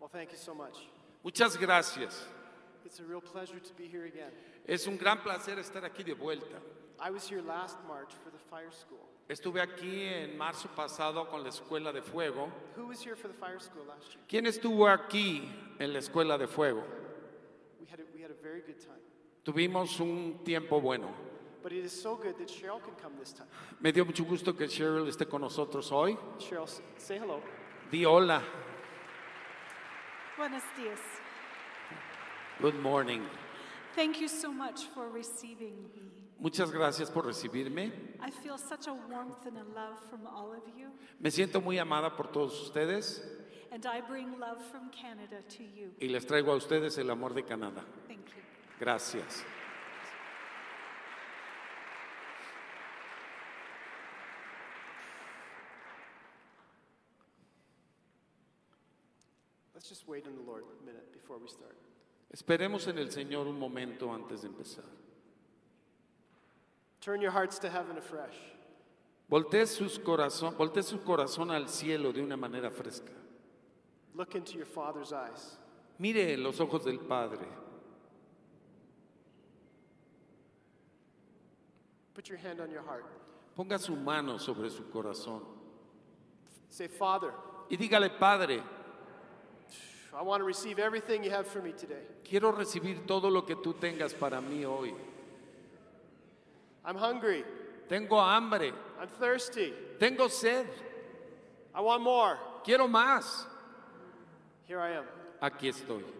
Well, thank you so much. Muchas gracias. It's a real pleasure to be here again. Es un gran placer estar aquí de vuelta. I was here last March for the fire school. Estuve aquí en marzo pasado con la Escuela de Fuego. Who was here for the fire school last year? ¿Quién estuvo aquí en la Escuela de Fuego? We had a, we had a very good time. Tuvimos un tiempo bueno. But it is so good that Cheryl can come this time. Me dio mucho gusto que Cheryl esté con nosotros hoy. Cheryl, say hello. Di hola. Buenos dias. Good morning. Thank you so much for receiving me. Muchas gracias por recibirme. I feel such a warmth and a love from all of you, Me siento muy amada por todos ustedes and I bring love from Canada to you. y les traigo a ustedes el amor de Canadá. Thank you. Gracias. Just wait in the Lord a minute before we start. Esperemos en el Señor un momento antes de empezar. Turn your hearts to heaven afresh. Voltee, sus corazón, voltee su corazón al cielo de una manera fresca. Look into your Father's eyes. Mire los ojos del Padre. Put your hand on your heart. Ponga su mano sobre su corazón Say, Father, y dígale, Padre, I want to receive everything you have for me today. quiero recibir todo lo que tú tengas para mí hoy. I'm hungry. Tengo hambre, I'm thirsty. tengo sed, I want more. quiero más. Here I am. Aquí estoy. Let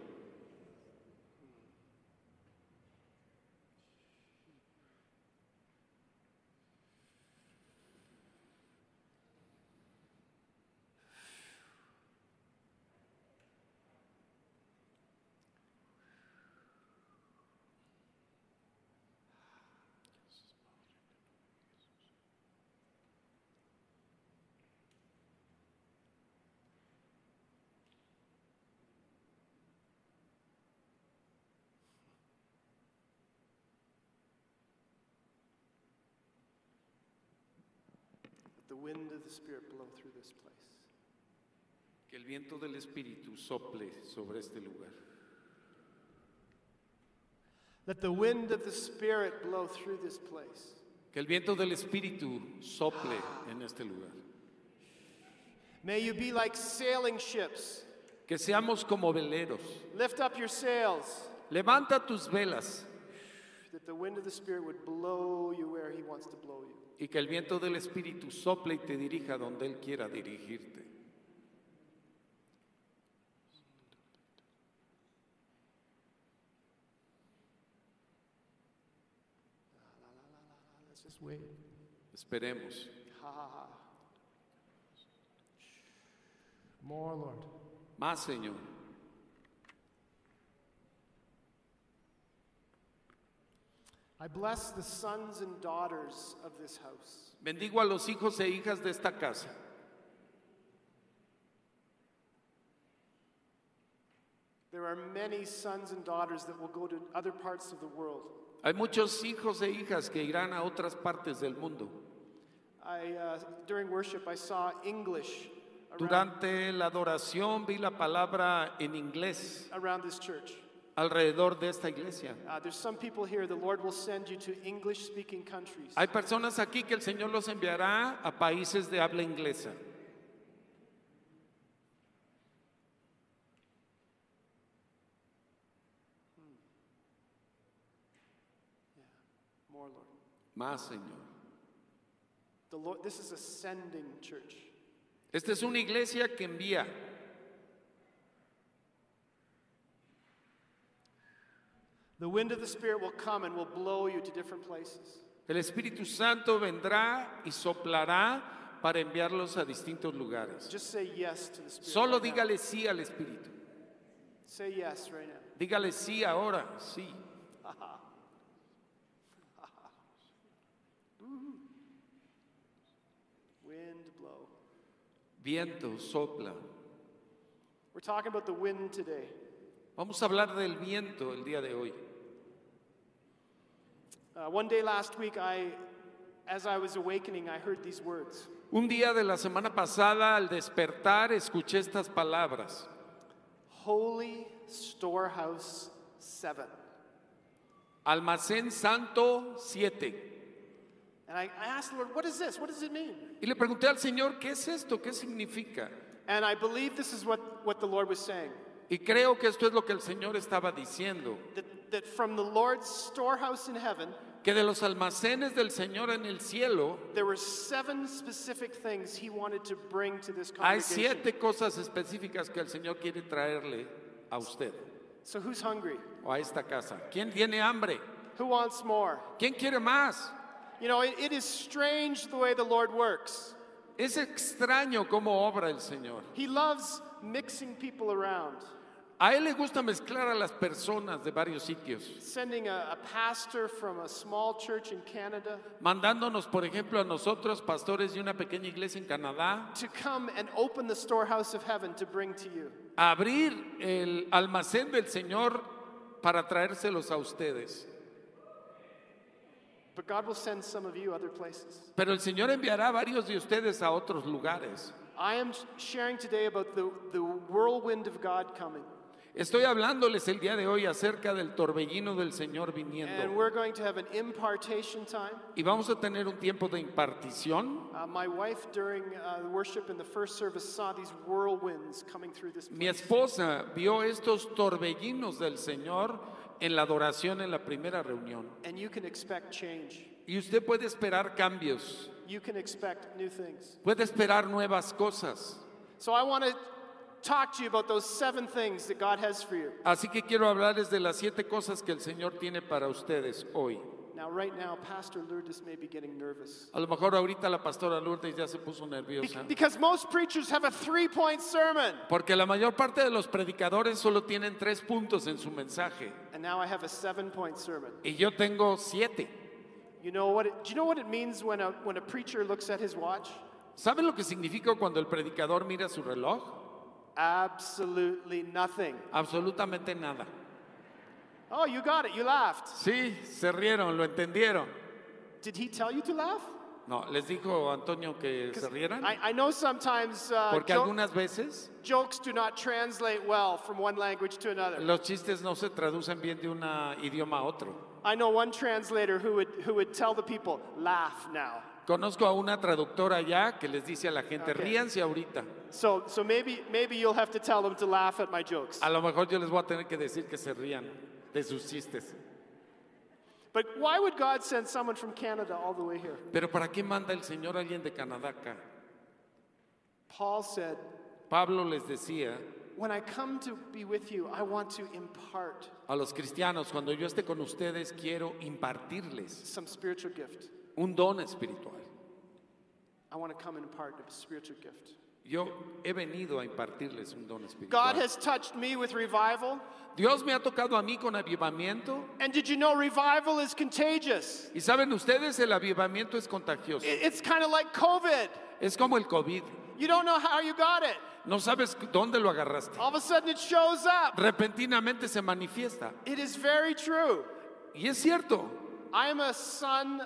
the wind of the Spirit blow through this place. Que el viento del Espíritu sople sobre este lugar. Let the wind of the Spirit blow through this place. Que el viento del Espíritu sople en este lugar. May you be like sailing ships. Que seamos como veleros. Lift up your sails. Levanta tus velas That the wind of the Spirit would blow you where He wants to blow you. Y que el viento del Espíritu sople y te dirija donde Él quiera dirigirte. Esperemos. More, Lord. Más, Señor. I bless the sons and daughters of this house. Bendigo a los hijos e hijas de esta casa. There are many sons and daughters that will go to other parts of the world. Hay muchos hijos e hijas que irán a otras partes del mundo. I, uh, during worship, I saw English around, Durante la adoración vi la palabra en inglés around this church. Alrededor de esta iglesia. Uh, there's some people here, the Lord will send you to English speaking countries. Hay personas aquí que el Señor los enviará a países de habla inglesa. More, Lord. Más, Señor. The Lord. This is a sending church. Esta es una iglesia que envía. The wind of the Spirit will come and will blow you to different places. El Espíritu Santo vendrá y soplará para enviarlos a distintos lugares. Just say yes to the Spirit. Solo right now. dígale sí al Espíritu. Say yes right now. Dígale sí ahora, sí. Wind blow. Viento sopla. We're talking about the wind today. Vamos a hablar del viento el día de hoy. Uh, one day last week, I, as I was awakening, I heard these words. Un día de la semana pasada, al despertar, escuché estas palabras. Holy Storehouse 7. Almacén Santo 7. And I, I asked the Lord, what is this? What does it mean? Y le pregunté al Señor, ¿qué es esto? ¿Qué significa? And I believe this is what, what the Lord was saying. Y creo que esto es lo que el Señor estaba diciendo, That, that from the Lord's storehouse in heaven, que de los almacenes del Señor en el cielo there were seven specific things he wanted to bring to this hay siete cosas específicas que el Señor quiere traerle a usted So who's hungry? o a esta casa. ¿Quién tiene hambre? Who wants more? ¿Quién quiere más? You know, it, it is strange the way the Lord works. Es extraño cómo obra el Señor. He loves mixing people around, A Él le gusta mezclar a las personas de varios sitios, sending a, a pastor from a small church in Canada mandándonos, por ejemplo, a nosotros, pastores de una pequeña iglesia en Canadá, to come and open the storehouse of heaven to bring to you. a abrir el almacén del Señor para traérselos a ustedes. But God will send some of you other places. Pero el Señor enviará a varios de ustedes a otros lugares. I am sharing today about the, the whirlwind of God coming. Estoy hablándoles el día de hoy acerca del torbellino del Señor And viniendo. we're going to have an impartation time. Y vamos a tener un tiempo de impartición. Uh, uh, Mi esposa vio estos torbellinos del Señor en la adoración en la primera reunión. And you can expect change. Y usted puede esperar cambios, You can expect new things. puede esperar nuevas cosas. So I want to talk to you about those seven things that God has for you. Así que quiero hablarles de las siete cosas que el Señor tiene para ustedes hoy. Now, right now, Pastor Lourdes may be getting nervous. A lo mejor ahorita la pastora Lourdes ya se puso nerviosa. because most preachers have a three point sermon. Porque la mayor parte de los predicadores solo tienen tres puntos en su mensaje. And now I have a seven point sermon. Y yo tengo siete. You know what it, do you know what it means when a, when a preacher looks at his watch? ¿Saben lo que significa cuando el predicador mira su reloj? Absolutely nothing. Absolutamente nada. Oh, you got it. You laughed. Sí, se rieron, lo entendieron. Did he tell you to laugh? No, les dijo Antonio que se rieran. I, I know sometimes uh, Porque jo- algunas veces jokes do not translate well from one language to another. los chistes no se traducen bien de un idioma a otro. I know one translator who would, who would tell the people, laugh now. Conozco a una traductora ya que les dice a la gente, Ok. ríanse ahorita. So, so maybe, maybe you'll have to tell them to laugh at my jokes. A lo mejor yo les voy a tener que decir que se rían de sus chistes. But why would God send someone from Canada all the way here? Pero ¿para qué manda el Señor a alguien de Canadá acá? Paul said, Pablo les decía When I come to be with you, I want to impart a los cristianos, cuando yo esté con ustedes, quiero impartirles some spiritual gift. Un don espiritual. I want to come and impart a spiritual gift. Yo he venido a impartirles un don God espiritual. has touched me with revival. Dios me ha tocado a mí con avivamiento. And did you know revival is contagious? Y saben ustedes, el avivamiento es contagioso. It- It's kind of like COVID. Es como el COVID. You don't know how you got it. No sabes dónde lo agarraste. All of a sudden it shows up. Repentinamente se manifiesta. It is very true. Y es cierto. I am a son,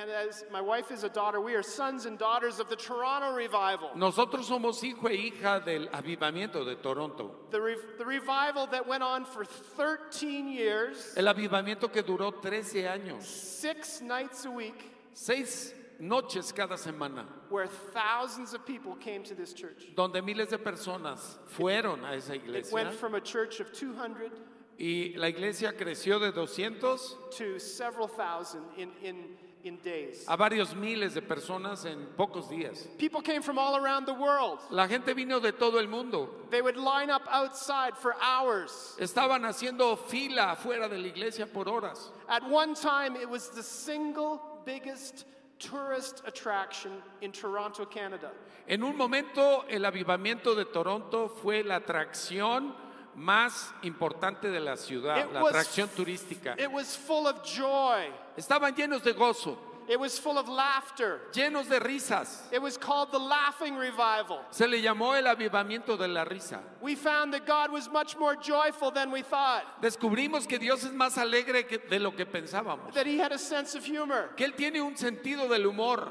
and as my wife is a daughter, we are sons and daughters of the Toronto revival. Nosotros somos hijo e hija del avivamiento de Toronto. The, re- the revival that went on for 13 years, El avivamiento que duró 13 años. six nights a week, Seis noches cada semana. where thousands of people came to this church. Donde miles de personas fueron a esa It iglesia. went from a church of 200 Y la iglesia creció de 200 to several thousand in, in, in days. a varios miles de personas en pocos días. People came from all around the world. La gente vino de todo el mundo. They would line up outside for hours. Estaban haciendo fila afuera de la iglesia por horas. At one time, it was the single biggest tourist attraction in Toronto, Canada. En un momento el avivamiento de Toronto fue la atracción más importante de la ciudad, It la was- atracción turística. It was full of joy. Estaban llenos de gozo, It was full of laughter. llenos de risas. It was called the Laughing Revival. Se le llamó el avivamiento de la risa. We found that God was much more joyful than we thought, Descubrimos que Dios es más alegre que- de lo que pensábamos, that He had a sense of humor. que Él tiene un sentido del humor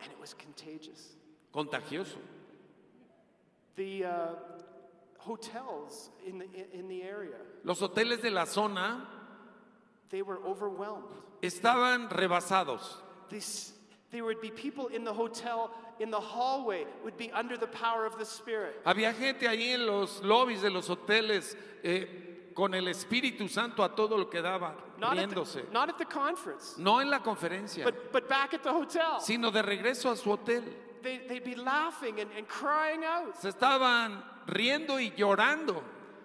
And it was contagious. contagioso. The uh, hotels in the, in the area. Los hoteles de la zona They were overwhelmed. Estaban rebasados. This, there would be people in the hotel, in the hallway, would be under the power of the Spirit. Había gente ahí en los lobbies de los hoteles eh, con el Espíritu Santo a todo lo que daba, Not at, riéndose. the, not at the conference, No en la conferencia, but, but back at the hotel. sino de regreso a su hotel. They, they'd be laughing and, and crying out. Se estaban riendo y llorando.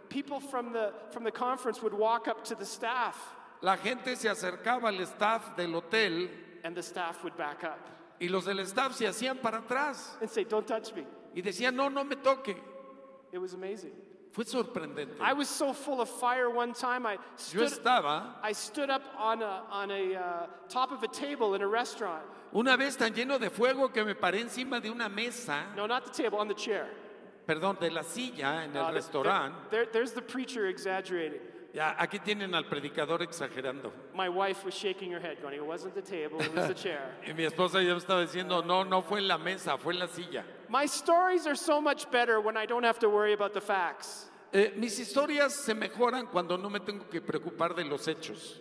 People from the, from the conference would walk up to the staff, La gente se acercaba al staff del hotel and the staff would back up y los del staff se hacían para atrás and say, Don't touch me. y decían, no, no me toque. It was amazing. Fue sorprendente. I was so full of fire one time, I Yo stood, estaba I stood up on a, on a uh, top of a table in a restaurant. una vez tan lleno de fuego que me paré encima de una mesa, No, not the table, on the chair. perdón, de la silla en Uh, el there- restaurante. there- there's the preacher exaggerating. Ya, aquí tienen al predicador exagerando. My wife was shaking her head, going, It wasn't the table, it was the chair. Y mi esposa ya me estaba diciendo, no, no fue en la mesa, fue en la silla. My stories are so much better when I don't have to worry about the facts. Eh, mis historias se mejoran cuando no me tengo que preocupar de los hechos.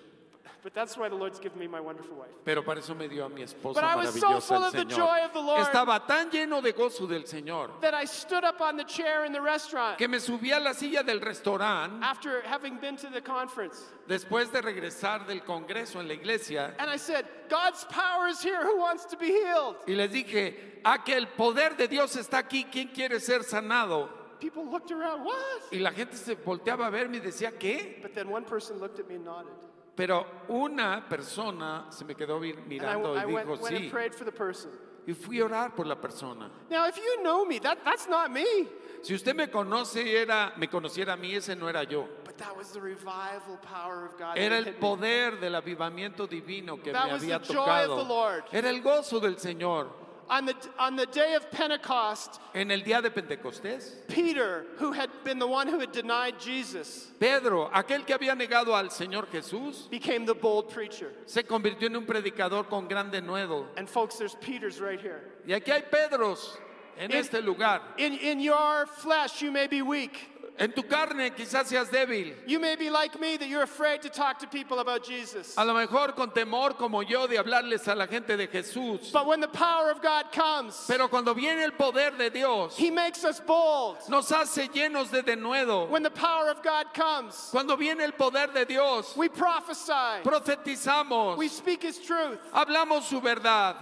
But that's why the Lord's given me my wonderful wife. Pero para eso me dio a mi esposa But I was so maravillosa full el of the Señor. joy of the Lord. Estaba tan lleno de gozo del Señor That I stood up on the chair in the restaurant que me subí a la silla del restaurante after having been to the conference. después de regresar del congreso en la iglesia And I said, God's power is here. Who wants to be healed? y les dije, a que el poder de Dios está aquí, ¿quién quiere ser sanado? People looked around, What? Y la gente se volteaba a verme y decía, ¿qué? But then one person looked at me and nodded. Pero una persona se me quedó mirando I y dijo, sí. prayed for the person. Y fui a orar por la persona. Now, if you know me, that, that's not me. Si usted me conoce, era, me conociera a mí, ese no era yo. But that was the revival power of God. Era el poder del avivamiento divino que That me había tocado. Era el gozo del Señor. On the, on the day of Pentecost, En el día de Pentecostés, Peter, who had been the one who had denied Jesus, Pedro, aquel que había negado al Señor Jesús, became the bold preacher. se convirtió en un predicador con gran denuedo. And folks, there's Peters right here. Y aquí hay Pedros en En- este lugar. In, in your flesh, you may be weak. En tu carne quizás seas débil. You may be like me, that you're afraid to talk to people about Jesus. A lo mejor con temor como yo de hablarles a la gente de Jesús. But when the power of God comes, Pero cuando viene el poder de Dios, He makes us bold. nos hace llenos de denuedo. When the power of God comes, Cuando viene el poder de Dios, we prophesy, profetizamos, we speak His truth. hablamos su verdad.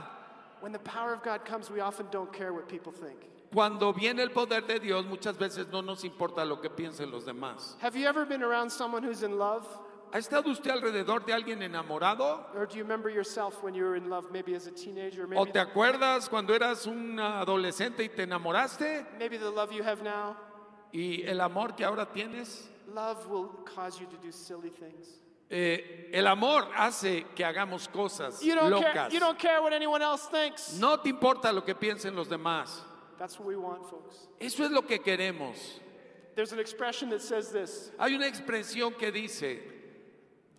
When the power of God comes, we often don't care what people think. Cuando viene el poder de Dios, muchas veces no nos importa lo que piensen los demás. Have you ever been around someone who's in love? ¿Ha estado usted alrededor de alguien enamorado? ¿O te acuerdas cuando eras un adolescente y te enamoraste? maybe the love you have now? Y el amor que ahora tienes, Love will cause you to do silly things. eh, el amor hace que hagamos cosas You don't, care, locas. you don't care what anyone else thinks. No te importa lo que piensen los demás. That's what we want, folks. Eso es lo que queremos. There's an expression that says this Hay una expresión que dice,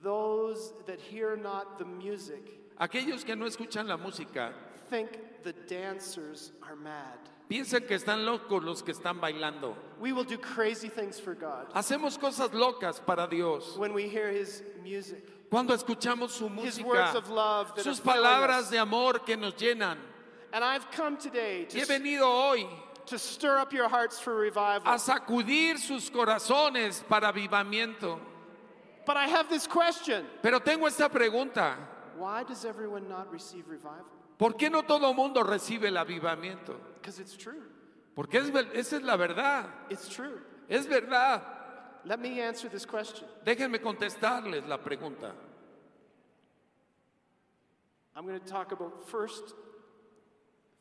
Those that hear not the music aquellos que no escuchan la música think the dancers are mad. piensan que están locos los que están bailando. We will do crazy things for God Hacemos cosas locas para Dios. when we hear His music. Cuando escuchamos su His música, words of love that sus palabras de amor que nos llenan. And I've come today Y he to, venido hoy to stir up your hearts for revival. a sacudir sus corazones para avivamiento. But I have this question Pero tengo esta pregunta. Why does everyone not receive revival? ¿Por qué no todo mundo recibe el avivamiento? Because it's true. Porque es, esa es la verdad. It's true. Es verdad. Let me answer this question. Déjenme contestarles la pregunta. I'm going to talk about first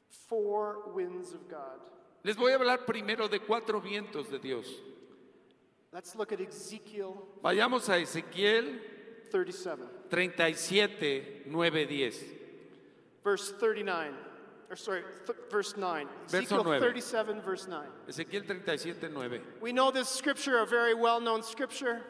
four winds of God. Les voy a hablar primero de cuatro vientos de Dios. Let's look at Ezekiel Vayamos a Ezequiel 37, 37, 9, 10. verse 39. Or sorry, th- verse 9. Verso Ezekiel 9. 37, verse 9. Ezequiel 37, 9. We know this scripture, a very well known scripture.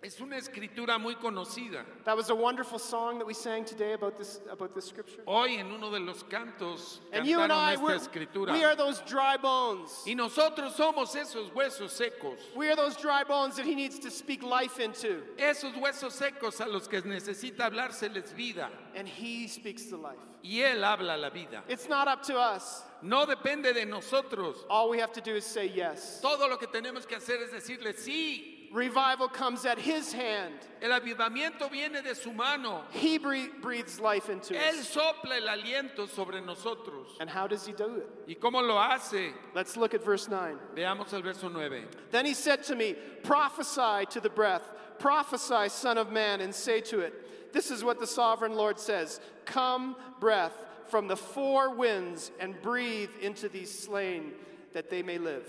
Es una escritura muy conocida. That was a wonderful song that we sang today about this, about this scripture. Hoy en uno de los cantos And you and I, esta escritura. we are those dry bones. Y nosotros somos esos huesos secos. We are those dry bones that he needs to speak life into. Esos huesos secos a los que necesita hablárseles vida. And he speaks the life. Y Él habla la vida. It's not up to us. No depende de nosotros. All we have to do is say yes. Todo lo que tenemos que hacer es decirle sí. Revival comes at his hand. El avivamiento viene de su mano. He bre- breathes life into Él us. sopla el aliento sobre nosotros. And how does he do it? ¿Y cómo lo hace? Let's look at verse 9. Veamos el verso 9. Then he said to me, Prophesy to the breath, prophesy, Son of Man, and say to it, This is what the sovereign Lord says Come, breath, from the four winds, and breathe into these slain, that they may live.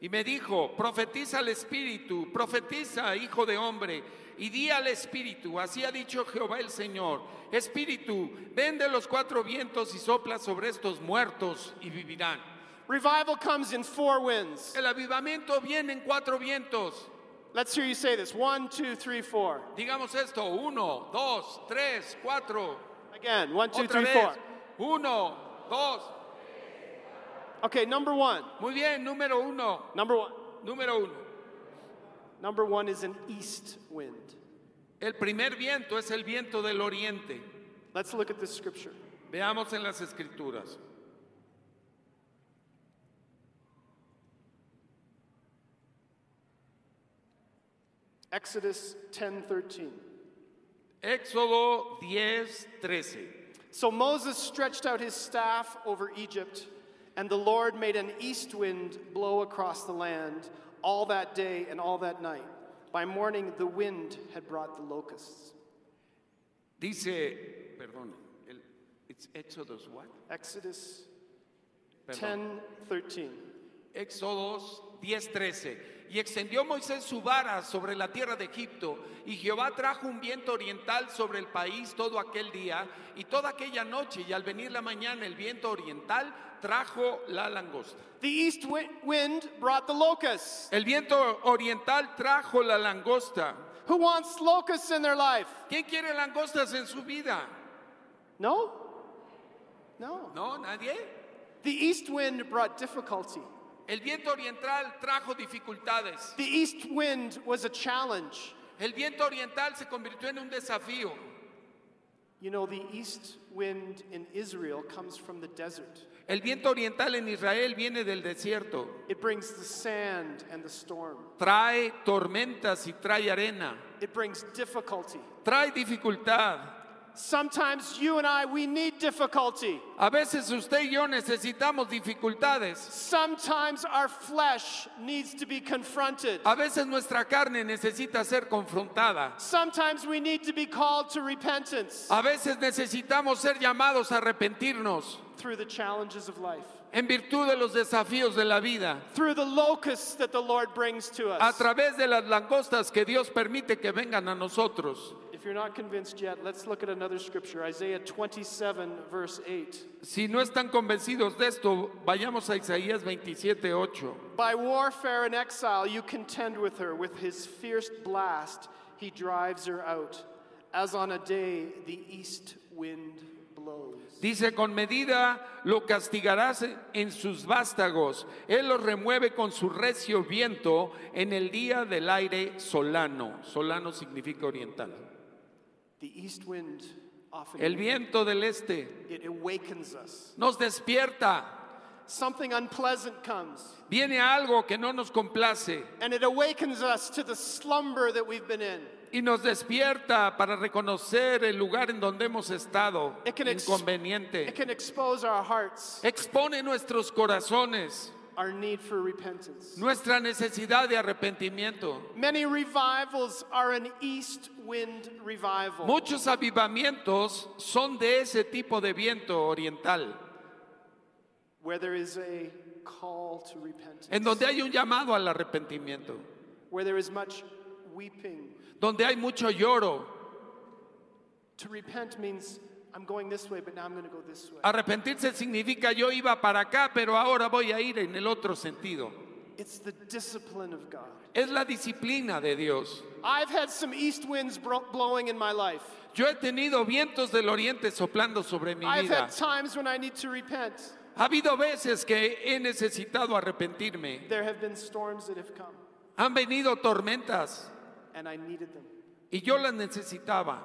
Y me dijo, profetiza al Espíritu, profetiza, hijo de hombre, y di al Espíritu, así ha dicho Jehová el Señor, Espíritu, ven de los cuatro vientos y sopla sobre estos muertos y vivirán. Revival comes in four winds. El avivamiento viene en cuatro vientos. Let's hear you say this one, two, three, four. Digamos esto, uno, dos, tres, cuatro. Again, one, two, Otra three, vez, four. uno, dos. Okay, number one. Muy bien, número uno, Number one. número uno. Number one is an east wind. El primer viento es el viento del oriente. Let's look at this scripture. Veamos en las escrituras. Exodus 10 13. Éxodo 10, 13. So Moses stretched out his staff over Egypt, and the Lord made an east wind blow across the land all that day and all that night. By morning, the wind had brought the locusts. Dice, perdón, el, it's Éxodos what? Exodus Perdón. 10 13. Éxodos 10:13. Y extendió Moisés su vara sobre la tierra de Egipto, y Jehová trajo un viento oriental sobre el país todo aquel día y toda aquella noche, y al venir la mañana el viento oriental trajo la langosta. The east wind brought the locusts. El viento oriental trajo la langosta. Who wants locusts in their life? ¿Quién quiere langostas en su vida? No? No. ¿No? ¿Nadie? The east wind brought difficulty. El viento oriental trajo dificultades. The east wind was a challenge. El viento oriental se convirtió en un desafío. You know, the east wind in Israel comes from the desert. El viento oriental en Israel viene del desierto. It brings the sand and the storm. Trae tormentas y trae arena. It brings difficulty. Trae dificultad. Sometimes you and I, we need difficulty. A veces usted y yo necesitamos dificultades. Sometimes our flesh needs to be confronted. A veces nuestra carne necesita ser confrontada. Sometimes we need to be called to repentance A veces necesitamos ser llamados a arrepentirnos through the challenges of life, en virtud de los desafíos de la vida, through the locusts that the Lord brings to us. a través de las langostas que Dios permite que vengan a nosotros. If you're not convinced yet, let's look at another scripture Isaiah 27, verse 8. Si no están convencidos de esto, vayamos a Isaías 27, 8. By warfare and exile, you contend with her. With his fierce blast, he drives her out. As on a day, the east wind blows. Dice, con medida lo castigarás en sus vástagos. Él los remueve con su recio viento en el día del aire solano. Solano significa oriental. The east wind often El viento del este it awakens us. nos despierta. Something unpleasant comes, Viene algo que no nos complace and it awakens us to the slumber that we've been in. Y nos despierta para reconocer el lugar en donde hemos estado. It can, Inconveniente. it can expose our hearts, Expone nuestros corazones, our need for repentance. nuestra necesidad de arrepentimiento. Many revivals are an east wind revival. Muchos avivamientos son de ese tipo de viento oriental, where there is a call to repentance, en donde hay un llamado al arrepentimiento, where there is much weeping. donde hay mucho lloro. To repent means I'm going this way, but now I'm going to go this way. Arrepentirse significa yo iba para acá, pero ahora voy a ir en el otro sentido. It's the discipline of God. Es la disciplina de Dios. I've had some east winds blowing in my life. Yo he tenido vientos del oriente soplando sobre mi I've vida. had times when I need to repent. Ha habido veces que he necesitado arrepentirme. There have been storms that have come, Han venido tormentas and I needed them. y yo las necesitaba.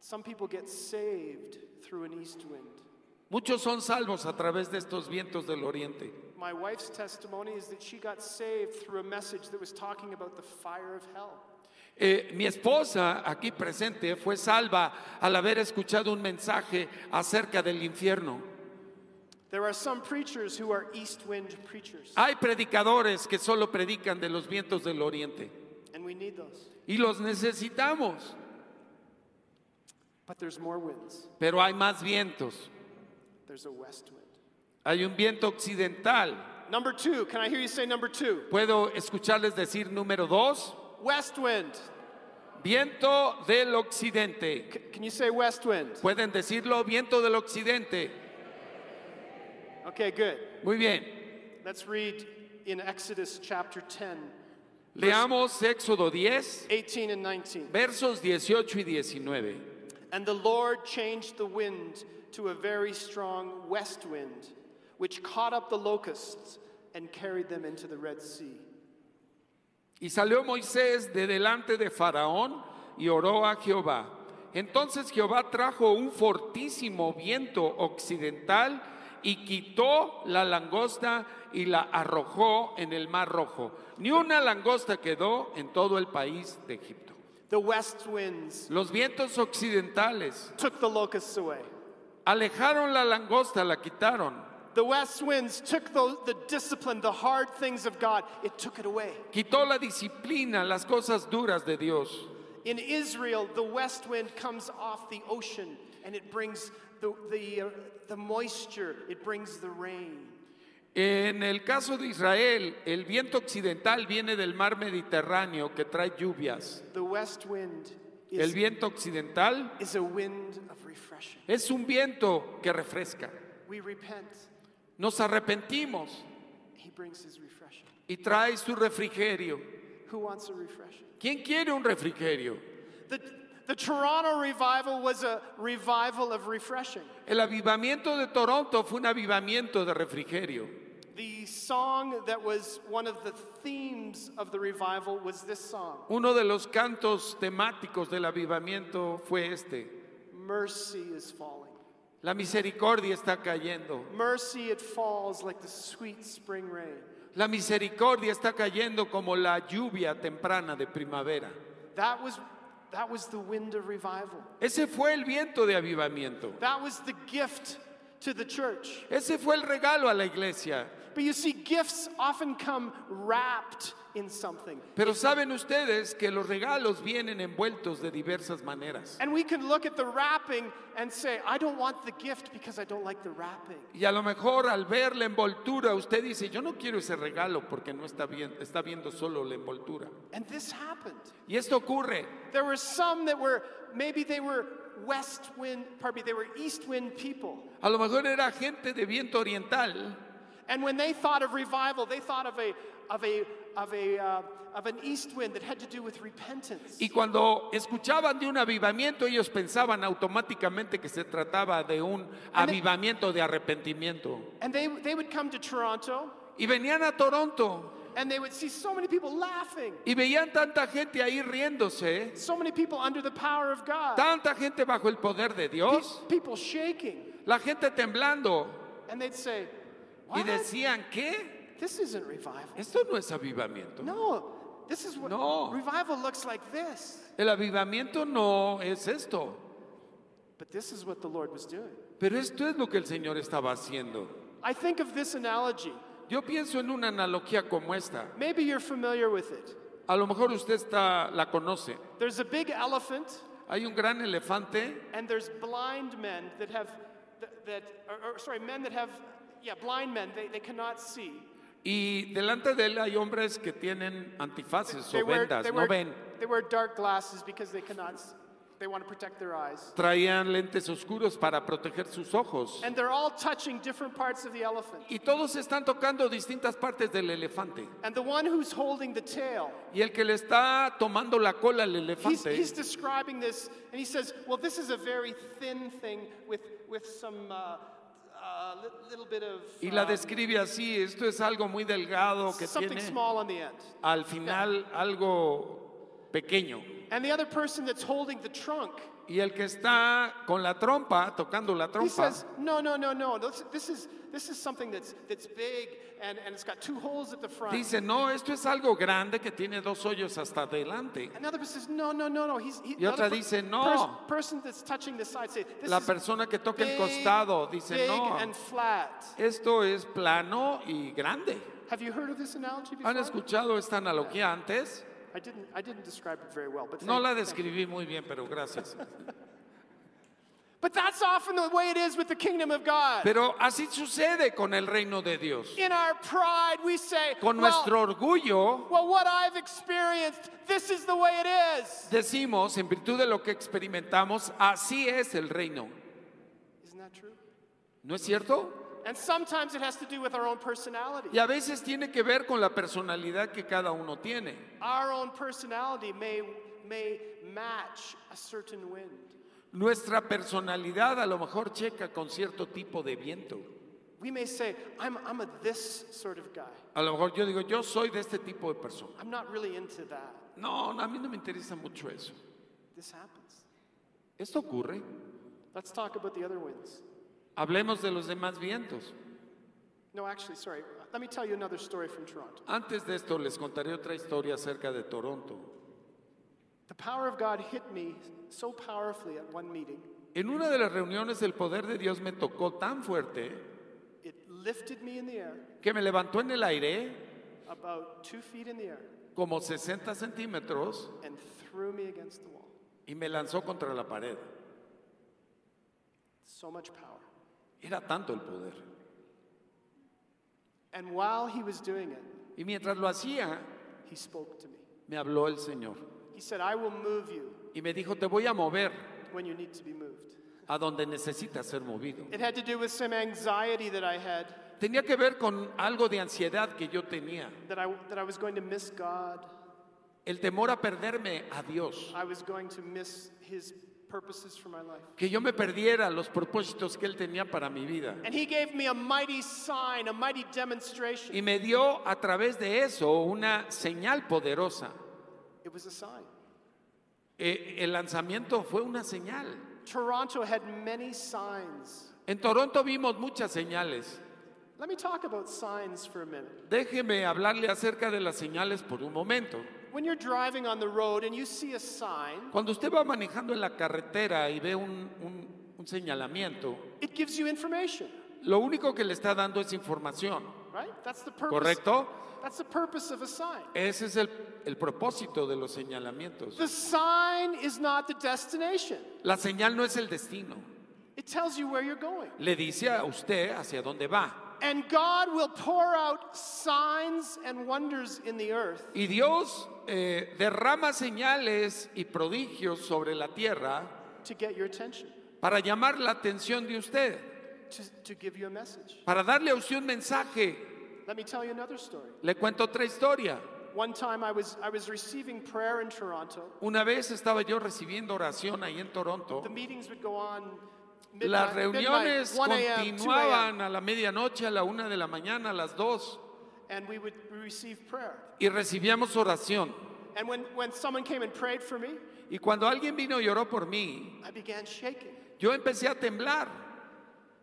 Some people get saved through an east wind. Muchos son salvos a través de estos vientos del oriente. My wife's testimony is that she got saved through a message that was talking about the fire of hell. Eh, mi esposa aquí presente fue salva al haber escuchado un mensaje acerca del infierno. There are some preachers who are east wind preachers, Hay predicadores que solo predican de los vientos del oriente and we need those. y los necesitamos, But there's more winds. pero hay más vientos. There's a west wind. Hay un viento occidental. Number two, can I hear you say number two? Puedo escucharles decir número dos, West wind. viento del occidente. C- can you say west wind? Pueden decirlo, viento del occidente. Okay, good. Muy bien. Let's read in Exodus chapter 10, Leamos Éxodo 10, 18 and 19. versos 18 y 19. And the Lord changed the wind to a very strong west wind, which caught up the locusts and carried them into the Red Sea. Y salió Moisés de delante de Faraón y oró a Jehová. Entonces Jehová trajo un fortísimo viento occidental y quitó la langosta y la arrojó en el mar rojo. Ni una langosta quedó en todo el país de Egipto. The west winds Los vientos occidentales took the locusts away. alejaron la langosta, la quitaron. The west winds took the, the discipline, the hard things of God, it took it away. Quitó la disciplina, las cosas duras de Dios. In Israel, the west wind comes off the ocean and it brings the, the, uh, the moisture, it brings the rain. En el caso de Israel, el viento occidental viene del mar Mediterráneo que trae lluvias. The west wind El is, viento occidental is a wind of refreshing. es un viento que refresca. We repent, Nos arrepentimos He brings His refreshing. y trae su refrigerio. Who wants a refreshing? ¿Quién quiere un refrigerio? The, the Toronto revival was a revival of refreshing. El avivamiento de Toronto fue un avivamiento de refrigerio. The song that was one of the themes of the revival was this song Uno de los cantos temáticos del avivamiento fue este. Mercy is falling. La misericordia está cayendo. Mercy, it falls like the sweet spring rain. La misericordia está cayendo como la lluvia temprana de primavera. That was, that was the wind of revival. Ese fue el viento de avivamiento. That was the gift to the church. Ese fue el regalo a la iglesia. But you see, gifts often come wrapped in something. Pero saben ustedes que los regalos vienen envueltos de diversas maneras. And we can look at the wrapping and say, I don't want the gift because I don't like the wrapping. Y a lo mejor al ver la envoltura usted dice, yo no quiero ese regalo porque no está bien, está viendo solo la envoltura. And this happened. Y esto ocurre. There were some that were, maybe they were west wind, pardon me, they were east wind people. A lo mejor era gente de viento oriental And when they thought of revival, they thought of a, of a, of a, uh, of an east wind that had to do with repentance. y cuando escuchaban de un avivamiento ellos pensaban automáticamente que se trataba de un avivamiento de arrepentimiento. And they, they would come to Toronto. Y venían a Toronto. And they would see so many people laughing, y veían tanta gente ahí riéndose, so many people under the power of God, tanta gente bajo el poder de Pe- Dios, people shaking. la gente temblando. And they'd say, y decían, ¿qué? This isn't revival. Esto no es avivamiento. No, this is what No. revival looks like this. El avivamiento no es esto, But this is what the Lord was doing. pero esto es lo que el Señor estaba haciendo. I think of this analogy. Yo pienso en una analogía como esta. Maybe you're familiar with it. A lo mejor usted está, la conoce. There's a big elephant, Hay un gran elefante and there's blind men that have, that, that or, or, sorry, men that have, yeah, blind men, they, they cannot see. y delante de él hay hombres que tienen antifaces They o wear, vendas, they, no wear, ven. they wear dark glasses because they cannot see. They want to protect their eyes. traían lentes oscuros para proteger sus ojos. And they're all touching different parts of the elephant. Y todos están tocando distintas partes del elefante. And the one who's holding the tail, Y el que le está tomando la cola al he's, elefante he's describing this, and he says, Well, this is a very thin thing with, with some uh, y la um, describe así, esto es algo muy delgado que tiene al final algo pequeño. And the other person that's holding the trunk, Y el que está con la trompa, tocando la he trompa, says, No, no, no, no. This, this, is, this is something that's, that's big and, and it's got two holes at the front. dice, no, esto es algo grande que tiene dos hoyos hasta adelante. Another person says, No, no, no, no. He's, he, Y otra dice, "No." person that's touching the side say, This La is persona que toca el big, costado dice, big no, and flat. esto es plano y grande. Have you heard of this analogy ¿Han before? escuchado esta analogía antes? I didn't, I didn't describe it very well, but, No thank- la describí muy bien, pero gracias. but that's often the way it is with the kingdom of God. Pero así sucede con el reino de Dios. In our pride, we say, Con well, nuestro orgullo well, what I've experienced, this is the way it is. decimos, en virtud de lo que experimentamos, así es el reino. Isn't that true? ¿No es cierto? And sometimes it has to do with our own personality. Y a veces tiene que ver con la personalidad que cada uno tiene. Our own personality may, may match a certain wind. Nuestra personalidad a lo mejor checa con cierto tipo de viento. We may say, I'm, I'm a this sort of guy. A lo mejor yo digo, yo soy de este tipo de persona. I'm not really into that. No, a mí no me interesa mucho eso. This happens. Esto ocurre. Let's talk about the other winds. Hablemos de los demás vientos. No, actually, sorry. Let me tell you another story from Toronto. Antes de esto les contaré otra historia acerca de Toronto. The power of God hit me so powerfully at one meeting, En una de las reuniones el poder de Dios me tocó tan fuerte it lifted me in the air, que me levantó en el aire about two feet in the air, como 60 centímetros and threw me against the wall. y me lanzó contra la pared. So much power. Era tanto el poder. And while he was doing it, Y mientras lo hacía, he spoke to me. me habló el Señor He said, I will move you y me dijo, te voy a mover when you need to be moved. a donde necesitas ser movido. It had to do with some anxiety that I had, Tenía que ver con algo de ansiedad que yo tenía, that I, that I was going to miss God. el temor a perderme a Dios, I was going to miss his purposes for my life. que yo me perdiera los propósitos que Él tenía para mi vida. And he gave me a mighty sign, a mighty demonstration. Y me dio a través de eso una señal poderosa. It was a sign. Eh, el lanzamiento fue una señal. Toronto had many signs. En Toronto vimos muchas señales. Let me talk about signs for a minute. Déjeme hablarle acerca de las señales por un momento. When you're driving on the road and you see a sign, Cuando usted va manejando en la carretera y ve un, un- un señalamiento, it gives you information, lo único que le está dando es información, right? That's the purpose. ¿correcto? That's the purpose of a sign. Ese es el, el propósito de los señalamientos. The sign is not the destination. La señal no es el destino. It tells you where you're going. Le dice a usted hacia dónde va. And God will pour out signs and wonders in the earth Y Dios eh, derrama señales y prodigios sobre la tierra to get your attention, para llamar la atención de usted, to, to give you a message. para darle a usted un mensaje. Let me tell you another story. Le cuento otra historia. One time I was, I was receiving prayer in Toronto. Una vez estaba yo recibiendo oración ahí en Toronto. The meetings would go on Las reuniones midnight, 1 a.m., 2 a.m., continuaban a la medianoche, a la una de la mañana, a las dos, and we would receive prayer. y recibíamos oración. And when, when someone came and prayed for me, Y cuando alguien vino y oró por mí, I began shaking. yo empecé a temblar.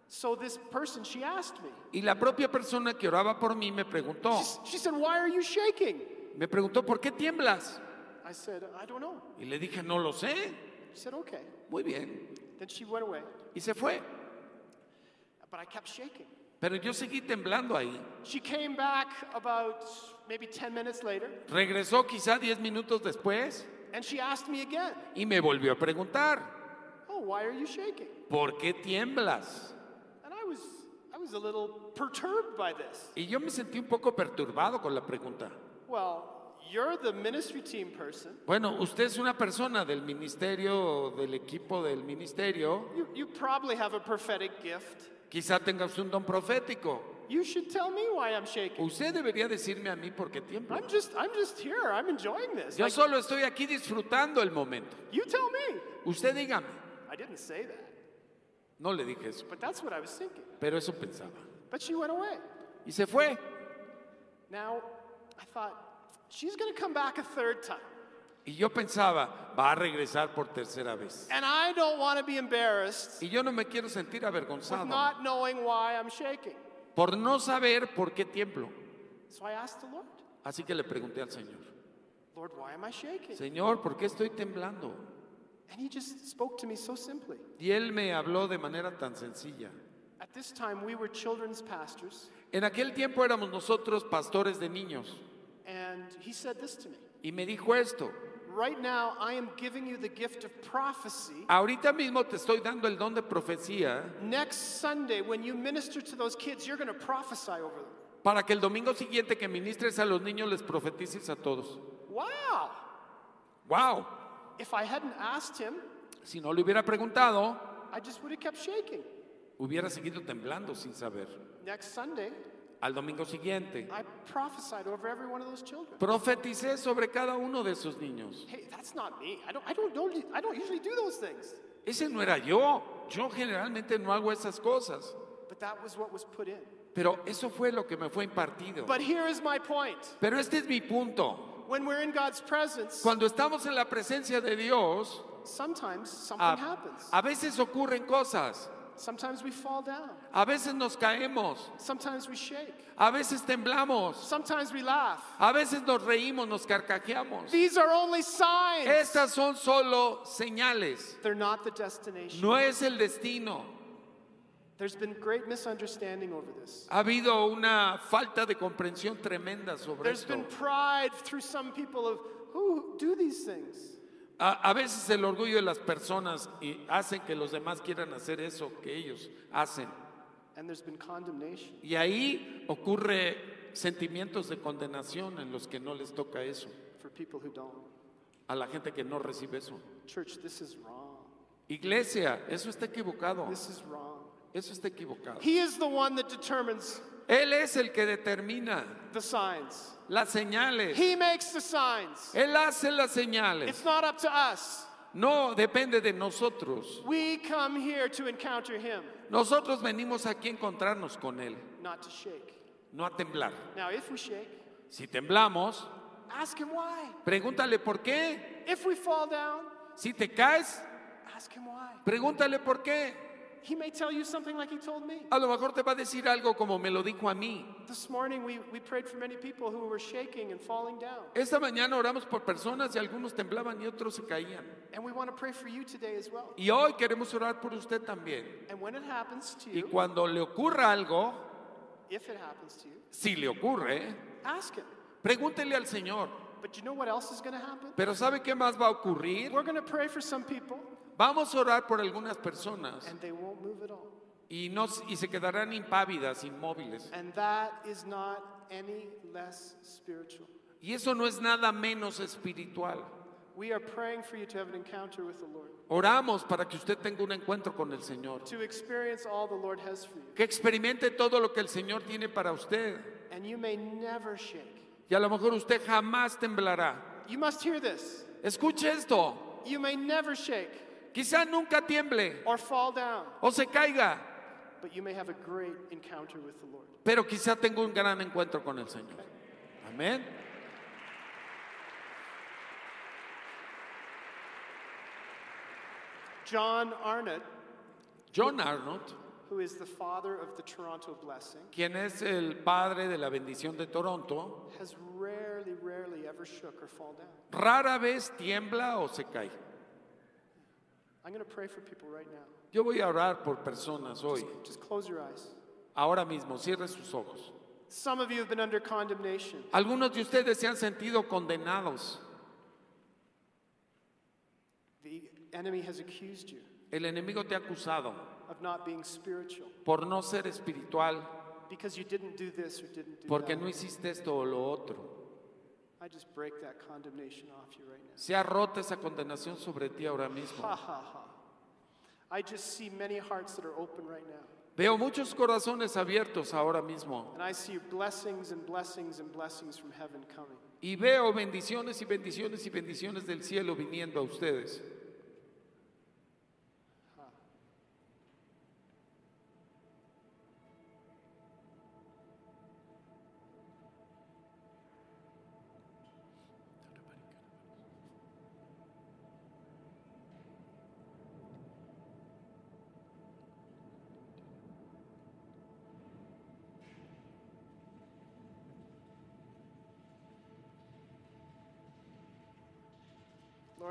So this person, she asked me, Y la propia persona que oraba por mí me preguntó, she, she said, Why are you shaking? me preguntó, ¿por qué tiemblas? I said, I don't know. Y le dije, no lo sé. She said, Okay. Muy bien. Then she went away, Y se fue. but I kept shaking. Pero yo seguí temblando ahí. She came back about maybe 10 minutes later, Regresó quizá 10 minutos después and she asked me again, y me volvió a preguntar, Oh, why are you shaking? ¿por qué tiemblas? And I was, I was a little perturbed by this. Y yo me sentí un poco perturbado con la pregunta. Well, you're the ministry team person. Bueno, usted es una persona del ministerio, del equipo del ministerio. You, you probably have a prophetic gift. Quizá tenga usted un don profético. You should tell me why I'm shaking. Usted debería decirme a mí por qué tiemblo. I'm just, I'm just here. I'm enjoying this. Yo Like, solo estoy aquí disfrutando el momento. you tell me. Usted dígame. I didn't say that, No le dije eso, but that's what I was thinking. pero eso pensaba. But she went away. Y se fue. Now, I thought, she's going to come back a third time. Y yo pensaba, va a regresar por tercera vez. And I don't want to be embarrassed Y yo no me quiero sentir with avergonzado not knowing why I'm shaking. por no saber por qué tiemblo. So I asked the Lord, Así que le pregunté al Señor, Lord, why am I shaking? Señor, ¿por qué estoy temblando? And he just spoke to me so simply. Y Él me habló de manera tan sencilla. At this time, we were children's pastors, En aquel tiempo éramos nosotros pastores de niños. He said this to me Y me dijo esto, Right now, I am giving you the gift of prophecy. ahorita mismo te estoy dando el don de profecía Next Sunday, when you minister to those kids, you're going to prophesy over them. para que el domingo siguiente que ministres a los niños les profetices a todos. Wow! ¡Wow! If I hadn't asked him, Si no le hubiera preguntado, I just would have kept shaking. hubiera seguido temblando sin saber. Next Sunday, Al domingo siguiente, I prophesied over every one of those children. profeticé sobre cada uno de esos niños. Hey, that's not me. I don't, I don't, don't, I don't usually do those things. Ese no era yo. Yo generalmente no hago esas cosas. But that was what was put in. Pero eso fue lo que me fue impartido. But here is my point. Pero este es mi punto. When we're in God's presence, Cuando estamos en la presencia de Dios, sometimes something a, happens. a veces ocurren cosas. Sometimes we fall down. A veces nos caemos. Sometimes we shake. A veces temblamos. Sometimes we laugh. A veces nos reímos, nos carcajeamos. These are only signs. Estas son solo señales. They're not the destination. No es el destino. There's been great misunderstanding over this. Ha habido una falta de comprensión tremenda sobre There's esto. been pride through some people of who do these things. A, a veces el orgullo de las personas y hacen que los demás quieran hacer eso que ellos hacen. And there's been condemnation. Y ahí ocurre sentimientos de condenación en los que no les toca eso, for people who don't. a la gente que no recibe eso. Church, this is wrong. Iglesia, eso está equivocado. This is wrong. Eso está equivocado. He is the one that determines Él es el que determina the signs. las señales. He makes the signs. Él hace las señales. It's not up to us. No depende de nosotros. We come here to encounter him, Nosotros venimos aquí a encontrarnos con Él, not to shake. no a temblar. Now, if we shake, Si temblamos, ask him why. pregúntale por qué. If we fall down, Si te caes, ask him why. pregúntale por qué. He may tell you something like he told me. A lo mejor te va a decir algo como me lo dijo a mí. This morning, we, we prayed for many people who were shaking and falling down. Esta mañana oramos por personas y algunos temblaban y otros se caían. And we want to pray for you today as well. Y hoy queremos orar por usted también. And when it happens to Y you, cuando le ocurra algo, if it happens to you, si le ocurre, ask him. pregúntele al Señor. But you know what else is going to happen? Pero ¿sabe qué más va a ocurrir? We're going to pray for some people, Vamos a orar por algunas personas and they won't move at all. y, no, y se quedarán impávidas, inmóviles. And that is not any less spiritual. Y eso no es nada menos espiritual. We are praying for you to have an encounter with the Lord, Oramos para que usted tenga un encuentro con el Señor. to experience all the Lord has for you. Que experimente todo lo que el Señor tiene para usted. And you may never shake. Y a lo mejor usted jamás temblará. You must hear this. Escuche esto. You may never shake Quizá nunca tiemble or fall down, o se caiga, but you may have a great encounter with the Lord. pero quizá tenga un gran encuentro con el Señor. Amén. John Arnott, John Arnott, who is the father of the Toronto Blessing, quien es el padre de la bendición de Toronto, has rarely, rarely ever shook or fall down. rara vez tiembla o se cae. I'm going to pray for people right now. Yo voy a orar por personas hoy. Just close your eyes. Ahora mismo, cierre sus ojos. Some of you have been under condemnation. Algunos de ustedes se han sentido condenados. The enemy has accused you El enemigo te ha acusado of not being spiritual por no ser espiritual, because you didn't do this or didn't do porque that. no hiciste esto o lo otro. Se ha roto esa condenación sobre ti ahora mismo. Ha ha ha. I just see many hearts that are open right now. Veo muchos corazones abiertos ahora mismo. And I see blessings and blessings and blessings from heaven coming. Y veo bendiciones y bendiciones y bendiciones del cielo viniendo a ustedes.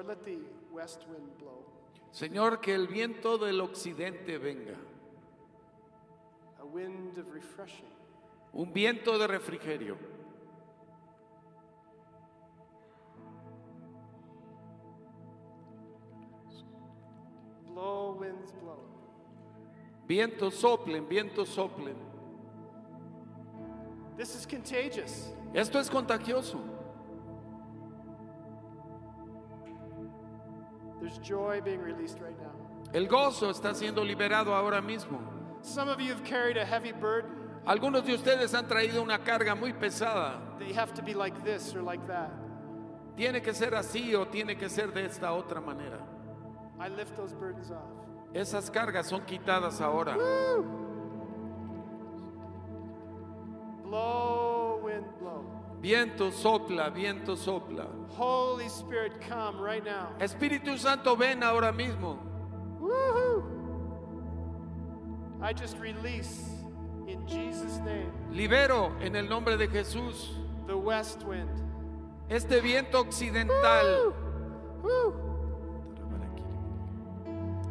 Lord, let the west wind blow. Señor, que el viento del occidente venga. A wind of refreshing. Un viento de refrigerio. Blow, winds blow. Vientos soplen, vientos soplen. This is contagious. Esto es contagioso. There's joy being released right now. El gozo está siendo liberado ahora mismo. Some of you have carried a heavy burden Algunos de ustedes han traído una carga muy pesada. you have to be like this or like that. Tiene que ser así o tiene que ser de esta otra manera. I lift those burdens off. Esas cargas son quitadas ahora. Blow, wind blow. Viento sopla, viento sopla. Holy Spirit, come right now. Espíritu Santo, ven ahora mismo. Woohoo! I just release in Jesus' name Libero en el nombre de Jesús the west wind. este viento occidental. Woo!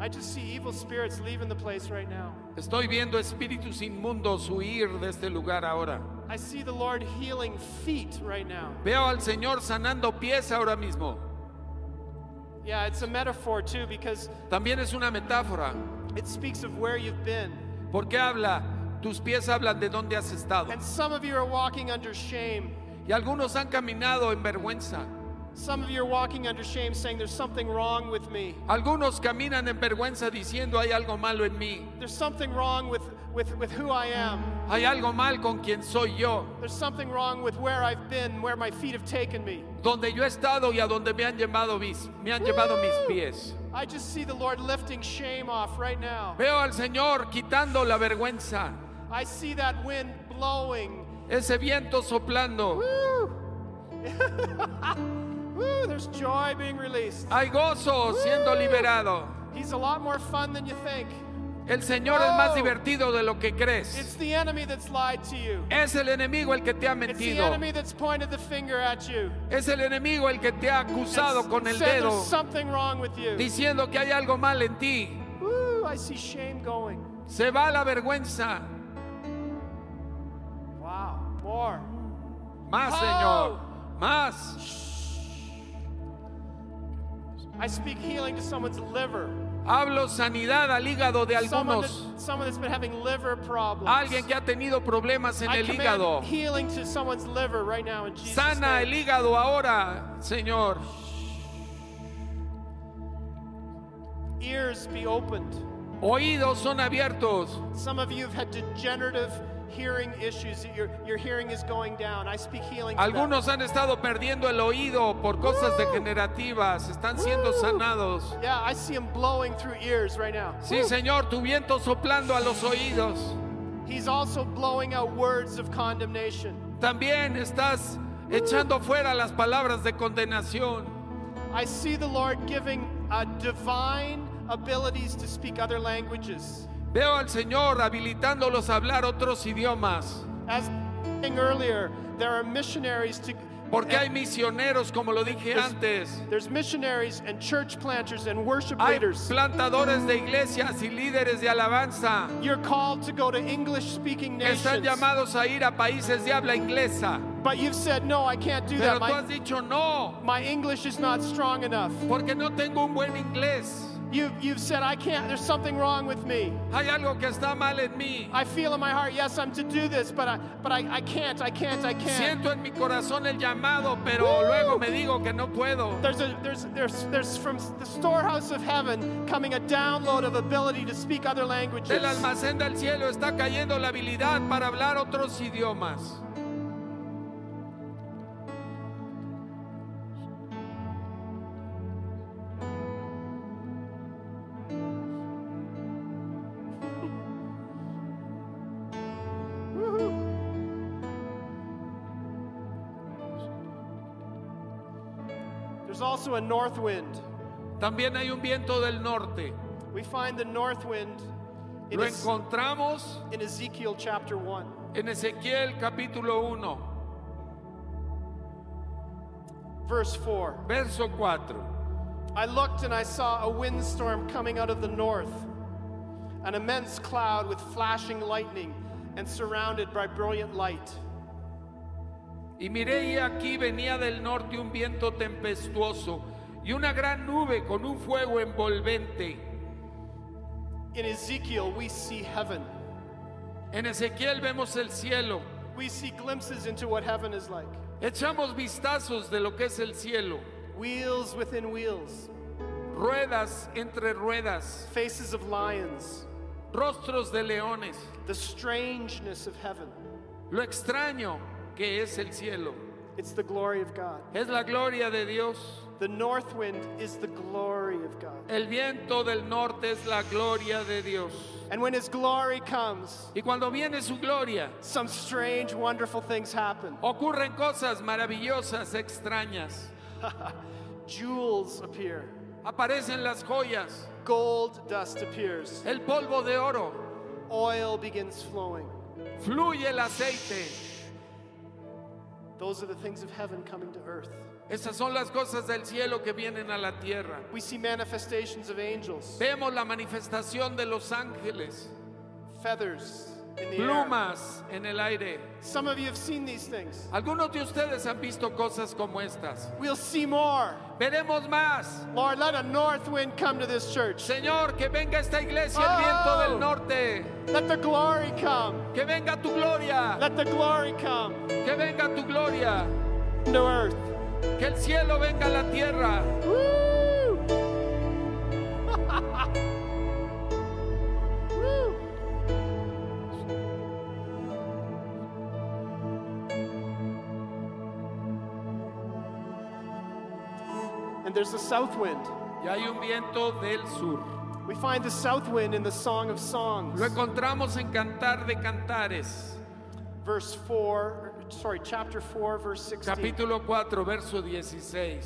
I just see evil spirits leaving the place right now. Estoy viendo espíritus inmundos huir de este lugar ahora. I see the Lord healing feet right now. Veo al Señor sanando pies ahora mismo. Yeah, it's a metaphor too because También es una metáfora. it speaks of where you've been. Porque habla, tus pies hablan de dónde has estado. And some of you are walking under shame. Y algunos han caminado en vergüenza. Some of you are walking under shame saying there's something wrong with me. Algunos caminan en vergüenza diciendo hay algo malo en mí. There's something wrong with, with, with who I am. Hay algo mal con quien soy yo. There's something wrong with where I've been, where my feet have taken me. Donde yo he estado y a donde me han llevado mis, me han llevado mis pies. I just see the Lord lifting shame off right now. Veo al Señor quitando la vergüenza. I see that wind blowing. Ese viento soplando. Woo! There's joy being released. Hay gozo siendo liberado. He's a lot more fun than you think. El Señor es más divertido de lo que It's crees. the enemy that's lied to you. Es el enemigo el que te ha It's the mentido. enemy that's pointed the finger at you. Es el enemigo el que te ha acusado and con el dedo, there's something wrong with you. diciendo que hay algo mal en ti. Woo, I see shame going. Se va la vergüenza. Wow, more. Más, Oh. Señor. Más. I speak healing to someone's liver. Hablo sanidad al hígado de Someone, algunos. that, someone that's been having liver problems. Alguien que ha tenido problemas en I el hígado. healing to someone's liver right now in Jesus' Sana el name. hígado ahora, Señor. Ears be opened. Oídos son abiertos. Some of you have had degenerative hearing issues. Your, your hearing is going down. I speak healing to them. Algunos han estado perdiendo el oído por cosas degenerativas. Están siendo sanados. Yeah, I see him blowing through ears right now. Sí, Señor, tu viento soplando a los oídos. He's also blowing out words of condemnation. También estás echando fuera las palabras de condenación. I see the Lord giving uh, divine abilities to speak other languages. Veo al Señor habilitándolos a hablar otros idiomas. As saying earlier, there are missionaries to. Porque hay misioneros, como lo dije antes. There's missionaries and church planters and worship Hay leaders. plantadores de iglesias y líderes de alabanza. You're called to go to English speaking Están nations. llamados a ir a países de habla inglesa. But you've said, no, I can't do Pero that. tú has My, dicho no, my English is not strong enough. porque no tengo un buen inglés. You, you've said, I can't, there's something wrong with me. Hay algo que está mal en mí. I feel in my heart, yes, I'm to do this, but I, but I, I can't, I can't, I can't. Siento en mi corazón el llamado, pero luego me digo que no puedo. There's, a, there's, there's, there's from the storehouse of heaven coming a download of ability to speak other languages. Del almacén del cielo está cayendo la habilidad para hablar otros idiomas. Also a north wind. También hay un viento del norte. We find the north wind in, Lo Ez- encontramos in Ezekiel chapter 1. en Ezequiel capítulo 1, Verse 4. verso 4. I looked and I saw a windstorm coming out of the north, an immense cloud with flashing lightning and surrounded by brilliant light. Y miré y aquí venía del norte un viento tempestuoso y una gran nube con un fuego envolvente. In Ezekiel, we see heaven. En Ezequiel vemos el cielo. We see glimpses into what heaven is like. Echamos vistazos de lo que es el cielo. Wheels within wheels, Ruedas entre ruedas, faces of lions, rostros de leones. the strangeness of heaven. Lo extraño que es el cielo. It's the glory of God. Es la gloria de Dios. The north wind is the glory of God. El viento del norte es la gloria de Dios. And when His glory comes, Y cuando viene su gloria, some strange, wonderful things happen. ocurren cosas maravillosas, extrañas. Jewels appear, Aparecen las joyas, gold dust appears, el polvo de oro, oil begins flowing. fluye el aceite. Those are the things of heaven coming to earth. Esas son las cosas del cielo que vienen a la tierra. We see manifestations of angels, Vemos la manifestación de los ángeles, feathers. Plumas en el aire. Some of you have seen these things. Algunos de ustedes han visto cosas como estas. We'll see more. Veremos más. Lord, let a north wind come to this church. Señor, que venga esta iglesia, el viento Oh. del norte. Let the glory come. Que venga tu gloria. Let the glory come Que venga tu gloria. to earth. Que el cielo venga a la tierra. Woo! There's the south wind. Y hay un viento del sur. We find the south wind in the Song of Songs, Lo encontramos en Cantar de Cantares, verse 4, sorry, chapter 4, verse 16. capítulo 4, verso 16.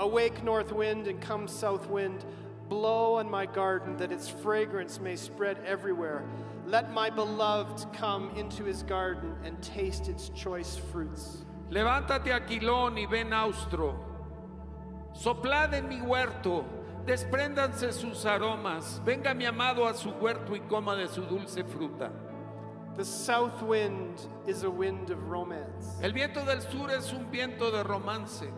Awake, north wind, and come, south wind. Blow on my garden that its fragrance may spread everywhere. Let my beloved come into his garden and taste its choice fruits. Levántate, Aquilón, y ven austro. Soplad en mi huerto, despréndanse sus aromas. Venga mi amado a su huerto y coma de su dulce fruta. The south wind is a wind of romance. El viento del sur es un viento de romance.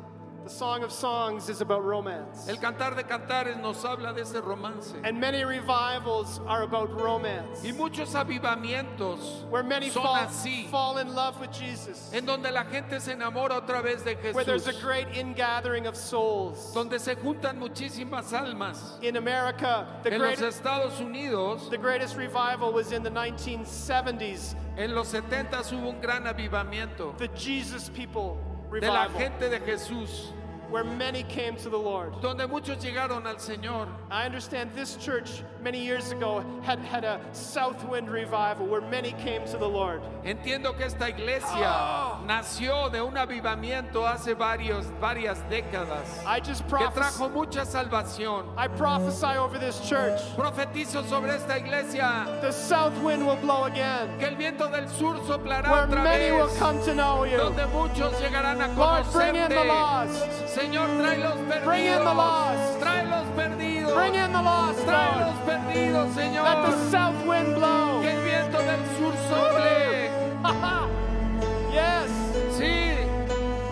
The Song of Songs is about romance. El cantar de cantares nos habla de ese romance. And many revivals are about romance. Y muchos avivamientos Where many son fall, así, fall in love with Jesus. en donde la gente se enamora otra vez de Jesús. Where there's a great ingathering of souls. donde se juntan muchísimas almas. In America, the, En los Estados Unidos, the greatest revival was in the 1970s. en los 70 hubo un gran avivamiento the Jesus people de la gente de Jesús, where many came to the Lord. donde muchos llegaron al Señor. I understand this church many years ago had, had a south wind revival where many came to the Lord. Entiendo que esta iglesia Oh. nació de un avivamiento hace varios, varias décadas I just que prophesy, trajo mucha salvación. I prophesy over this church. Profetizo sobre esta iglesia The south wind will blow again, que el viento del sur soplará where otra many will come to know you. donde muchos llegarán a Lord, bring in the lost. Señor, trae los perdidos. Bring in the lost. Trae los perdidos. Bring in the lost, Trae Lord. los perdidos, Señor. Let the south wind blow. Que el viento del sur sople. yes. Sí,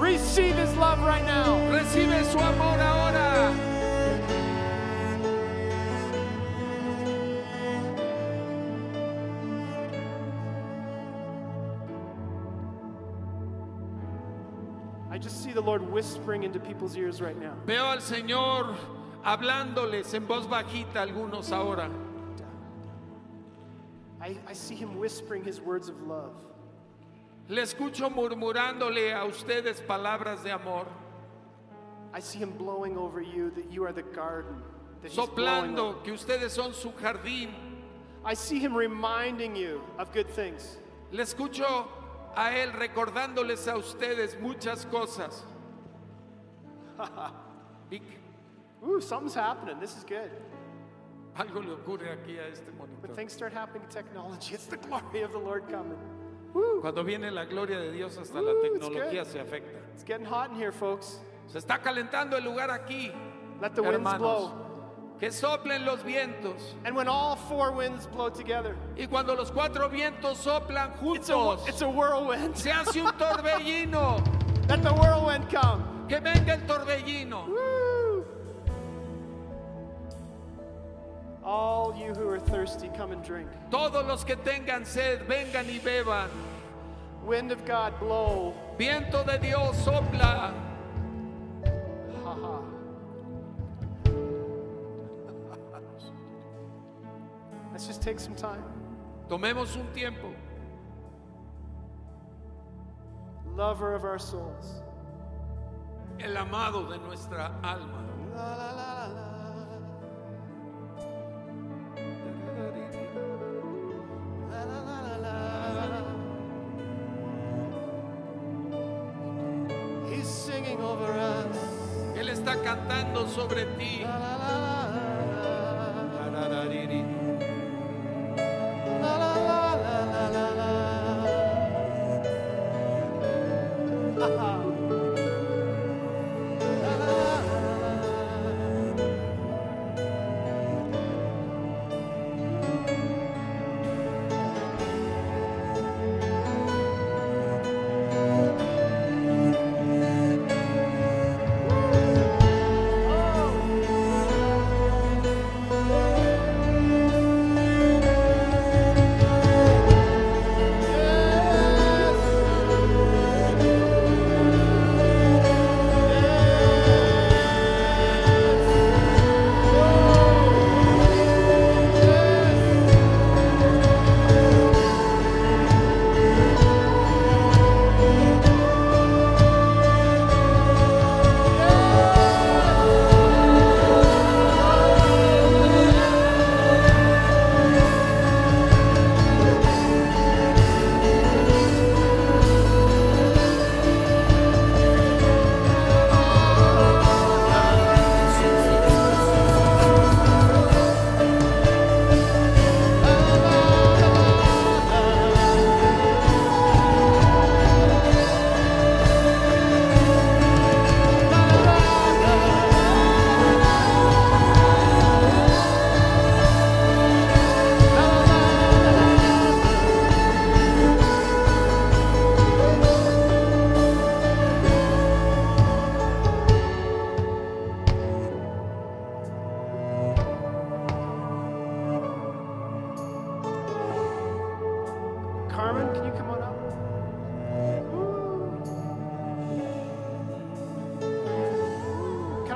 Receive his love right now. recibe su amor ahora. See the Lord whispering into people's ears right now. Veo al Señor hablándoles en voz bajita algunos ahora. I, I see him whispering his words of love. Le escucho murmurándole a ustedes palabras de amor, I see him blowing over you that you are the garden. That he's blowing over. soplando que ustedes son su jardín. I see him reminding you of good things. Le escucho a Él recordándoles a ustedes muchas cosas. Ooh, something's happening. This is good. algo le ocurre aquí a este When monitor. things start happening in technology, it's the glory of the Lord coming. Cuando viene la gloria de Dios hasta la tecnología se afecta. It's getting hot in here, folks. Se está calentando el lugar aquí, Let the winds hermanos. blow. Que soplen los vientos. And when all four winds blow together, Y cuando los cuatro vientos soplan it's a, juntos, it's a whirlwind. se hace un torbellino. Let the whirlwind come. Que venga el torbellino. Woo! All you who are thirsty, come and drink. Todos los que tengan sed, vengan y beban. Wind of God, blow. Viento de Dios sopla. Just take some time. Tomemos un tiempo. Lover of our souls. El amado de nuestra alma. La, la, la. Él está cantando sobre ti.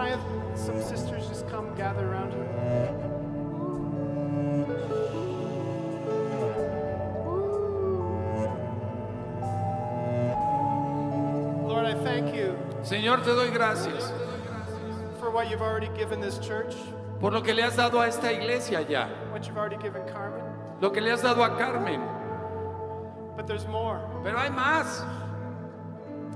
I have some sisters just come gather around her? Lord, I thank you Señor, te doy gracias for what you've already given this church, por lo que le has dado a esta iglesia ya, what you've already given Carmen, lo que le has dado a Carmen. but there's more. Pero hay más.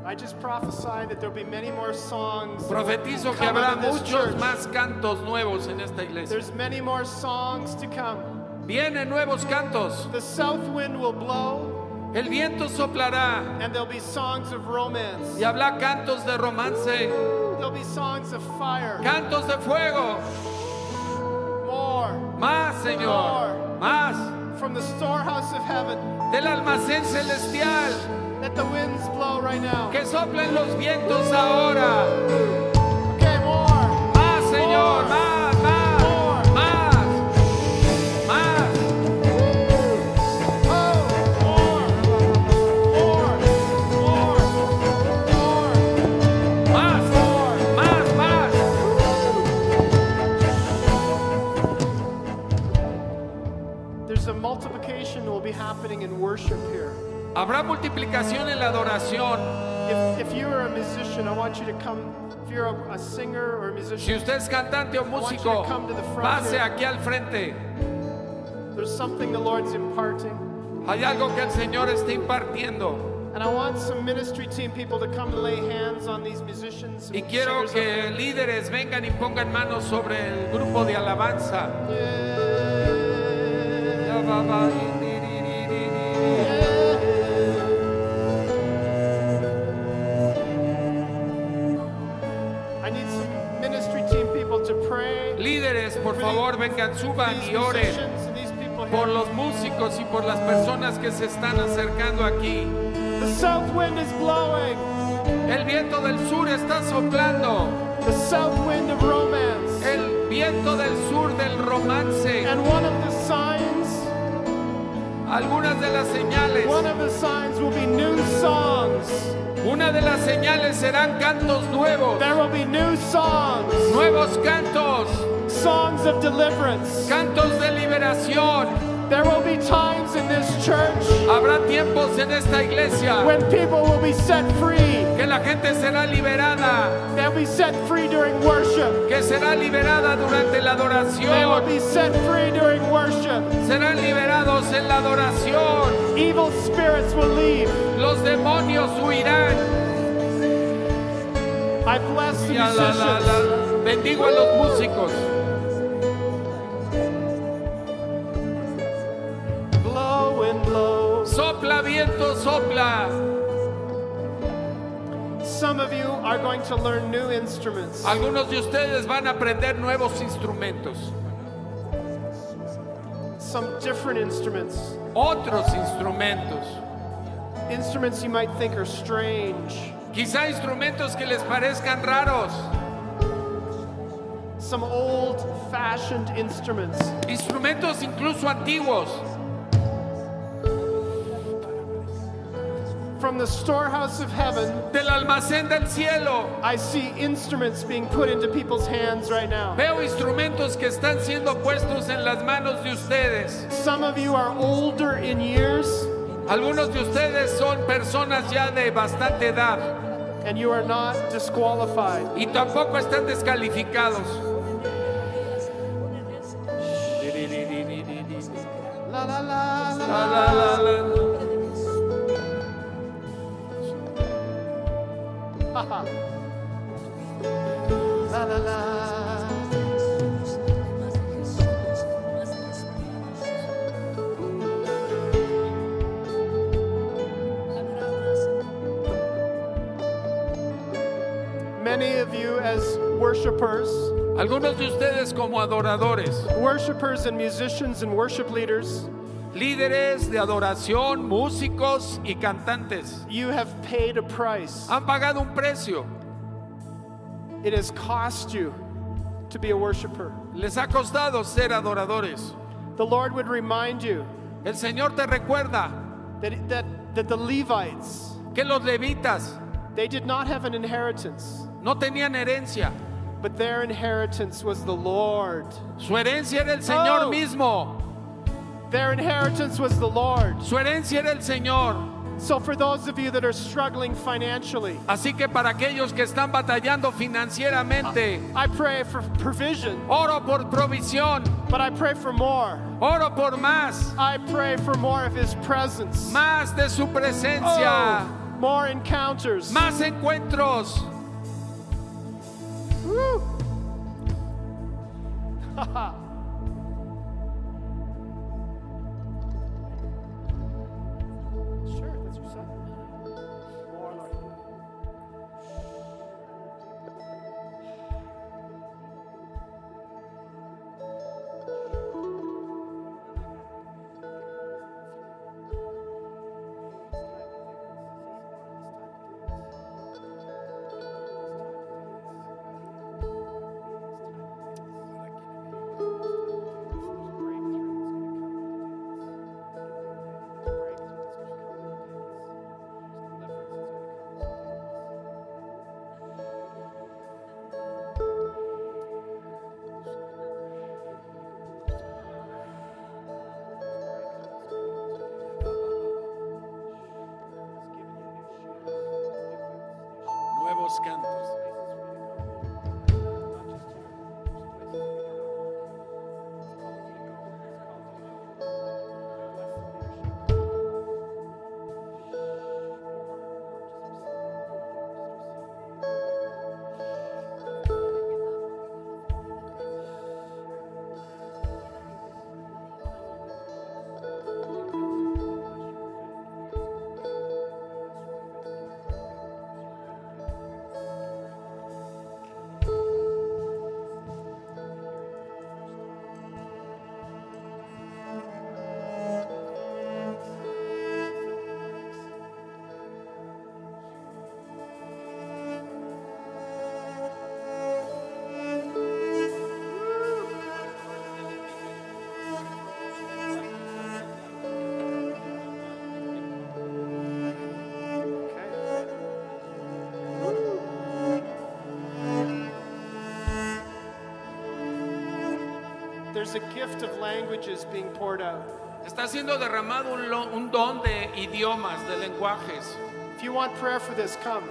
I just prophesy that there'll be many more songs. Profetizo que habrá muchos más cantos nuevos en esta iglesia. There's many more songs to come. Vienen nuevos cantos. The south wind will blow, El viento soplará and there'll be songs of romance. y habrá cantos de romance, There'll be songs of fire. cantos de fuego. More Más, Señor. Más from the storehouse of heaven. del almacén celestial. Let the winds blow right now. Que soplen los vientos ahora. Okay, more. Más, Señor, more. más. happening in worship here. Habrá multiplicación en la adoración. If, if you are a musician, I want you to come. If you're a, a singer or a Si usted es cantante o músico, pase aquí al frente. there's something the Lord's imparting. Hay algo que el Señor está impartiendo. And I want some ministry team people to come and lay hands on these musicians. Y and quiero singers que líderes vengan y pongan manos sobre el grupo de alabanza. there. Vengan, suban y oren por los músicos y por las personas que se están acercando aquí. The south wind is blowing. El viento del sur está soplando. The south wind of romance. El viento del sur del romance. And one of the signs, Algunas de las señales. one of the signs will be new songs. Una de las señales serán cantos nuevos. There will be new songs, Nuevos cantos. Songs of deliverance. Cantos de liberación. There will be times in this church Habrá tiempos en esta iglesia when people will be set free. que la gente será liberada. They'll be set free during worship. Que será liberada durante la They will adoración. be set free during worship. Serán liberados en la adoración. Evil spirits will leave. Los demonios huirán. I bless the musicians. bendigo a los músicos. Sopla viento, sopla. Some of you are going to learn new instruments. Algunos de ustedes van a aprender nuevos instrumentos. Some different instruments. Otros instrumentos. Instruments you might think are strange. Quizá instrumentos que les parezcan raros. Some old fashioned instruments. Instrumentos incluso antiguos. From the storehouse of heaven, Del almacén del cielo. I see instruments being put into people's hands right now. Veo instrumentos que están siendo puestos en las manos de ustedes. Some of you are older in years Algunos de ustedes son personas ya de bastante edad and you are not disqualified. y tampoco están descalificados. La la la worshipers, Algunos de ustedes como adoradores, worshipers and musicians and worship leaders, líderes de adoración, músicos y cantantes, you have paid a price. han pagado un precio. It has cost you to be a worshiper. Les ha costado ser adoradores. The Lord would remind you El Señor te recuerda that, that, that the Levites, que los levitas they did not have an inheritance, no tenían herencia. But their inheritance was the Lord. Su herencia era el Señor Oh. mismo. Their inheritance was the Lord. Su herencia era el Señor. So, for those of you that are struggling financially, Así que para aquellos que están batallando financieramente, I pray for provision, oro por provisión, but I pray for more. oro por más, I pray for more of His presence, más de su presencia, Oh, more encounters. más encuentros. Woo. nuevos cantos. There's a gift of languages being poured out. Está siendo derramado un, lo- un don de idiomas, de lenguajes. If you want prayer for this, come.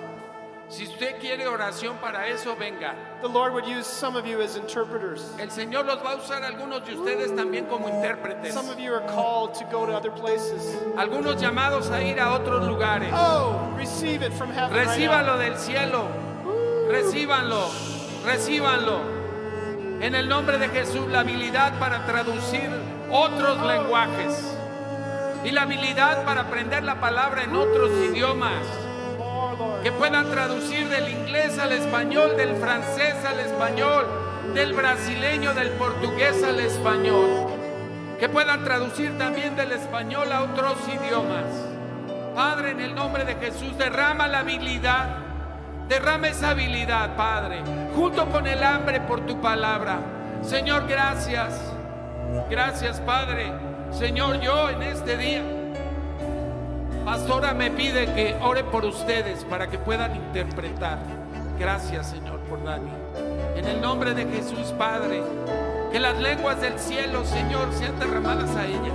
Si usted quiere oración para eso, venga. The Lord would use some of you as interpreters. El Señor los va a usar a algunos de ustedes también como intérpretes. Some of you are called to go to other places. Algunos llamados a ir a otros lugares. Oh, receive it from heaven. right now. del cielo. Recíbanlo. Recíbanlo. En el nombre de Jesús, la habilidad para traducir otros lenguajes. Y la habilidad para aprender la palabra en otros idiomas. Que puedan traducir del inglés al español, del francés al español, del brasileño, del portugués al español. Que puedan traducir también del español a otros idiomas. Padre, en el nombre de Jesús, derrama la habilidad. Derrama esa habilidad, Padre, junto con el hambre por tu palabra. Señor, gracias. Gracias, Padre. Señor, yo en este día, Pastora me pide que ore por ustedes para que puedan interpretar. Gracias, Señor, por Dani. En el nombre de Jesús, Padre, que las lenguas del cielo, Señor, sean derramadas a ella.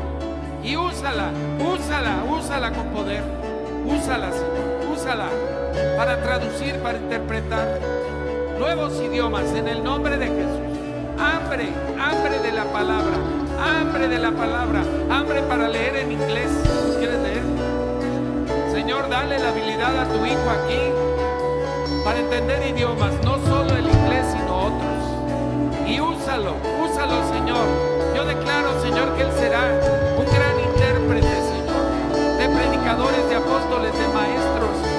Y úsala, úsala, úsala con poder. Úsala, Señor, úsala para traducir, para interpretar nuevos idiomas en el nombre de Jesús. Hambre, hambre de la palabra, hambre de la palabra, hambre para leer en inglés. ¿Quieres leer? Señor, dale la habilidad a tu hijo aquí para entender idiomas, no solo el inglés, sino otros. Y úsalo, úsalo, Señor. Yo declaro, Señor, que Él será un gran intérprete, Señor, de predicadores, de apóstoles, de maestros,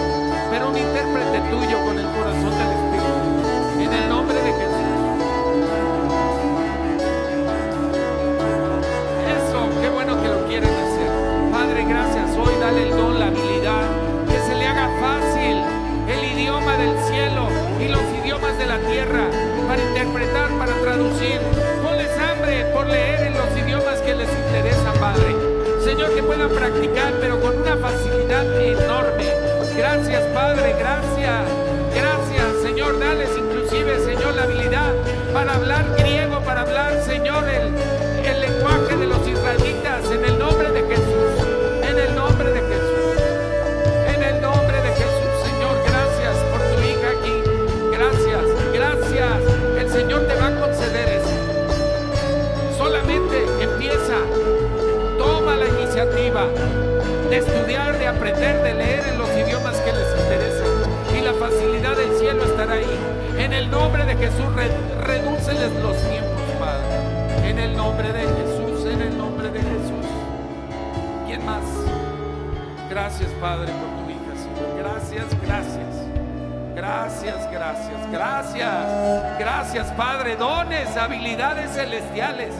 pero un intérprete tuyo con el corazón del Espíritu. En el nombre de Jesús. Eso, qué bueno que lo quieren hacer. Padre, gracias. Hoy dale el don, la habilidad, que se le haga fácil el idioma del cielo y los idiomas de la tierra para interpretar, para traducir. Ponles hambre por leer en los idiomas que les interesa, Padre. Señor, que puedan practicar, pero con una facilidad enorme. Gracias, Padre, gracias. Gracias, Señor. Dales inclusive, Señor, la habilidad para hablar griego, para hablar, Señor, el, el lenguaje de los israelitas en el nombre de Jesús. En el nombre de Jesús. En el nombre de Jesús, Señor, gracias por tu hija aquí. Gracias, gracias. El Señor te va a conceder eso. Solamente empieza, toma la iniciativa de estudiar, de aprender, de leer en los idiomas que les interesan. Y la facilidad del cielo estará ahí. En el nombre de Jesús, re- redúceles los tiempos, Padre. En el nombre de Jesús, en el nombre de Jesús. ¿Quién más? Gracias, Padre, por tu hija, Señor. Gracias, gracias. Gracias, gracias, gracias. Gracias, Padre. Dones, habilidades celestiales,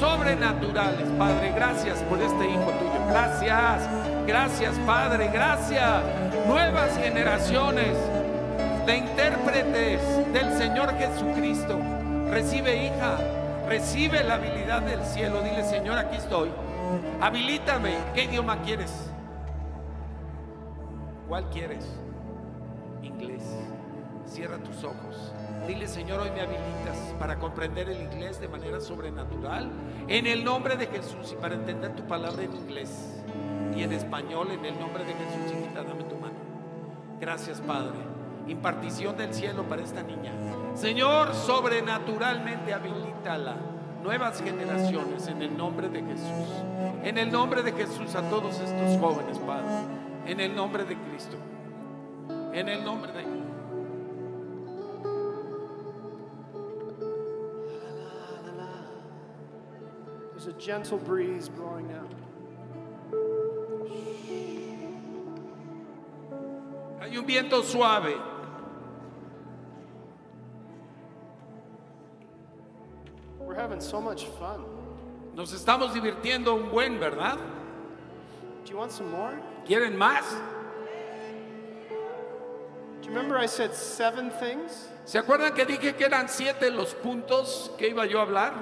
sobrenaturales, Padre. Gracias por este hijo tuyo. Gracias, gracias, Padre. Gracias. Nuevas generaciones de intérpretes del Señor Jesucristo. Recibe, hija. Recibe la habilidad del cielo. Dile, Señor, aquí estoy. Habilítame. ¿Qué idioma quieres? ¿Cuál quieres? Inglés. Cierra tus ojos. Dile, Señor, hoy me habilitas para comprender el inglés de manera sobrenatural. En el nombre de Jesús y para entender tu palabra en inglés y en español. En el nombre de Jesús, hijita, dame tu mano. Gracias, Padre. Impartición del cielo para esta niña. Señor, sobrenaturalmente habilítala. Nuevas generaciones en el nombre de Jesús. En el nombre de Jesús a todos estos jóvenes, Padre. En el nombre de Cristo. En el nombre de There's a gentle breeze blowing. Hay un viento suave. We're having so much fun. Nos estamos divirtiendo un buen, ¿verdad? Do you want some more? ¿Quieren más? Do you remember I said seven things? ¿Se acuerdan que dije que eran siete los puntos que iba yo a hablar?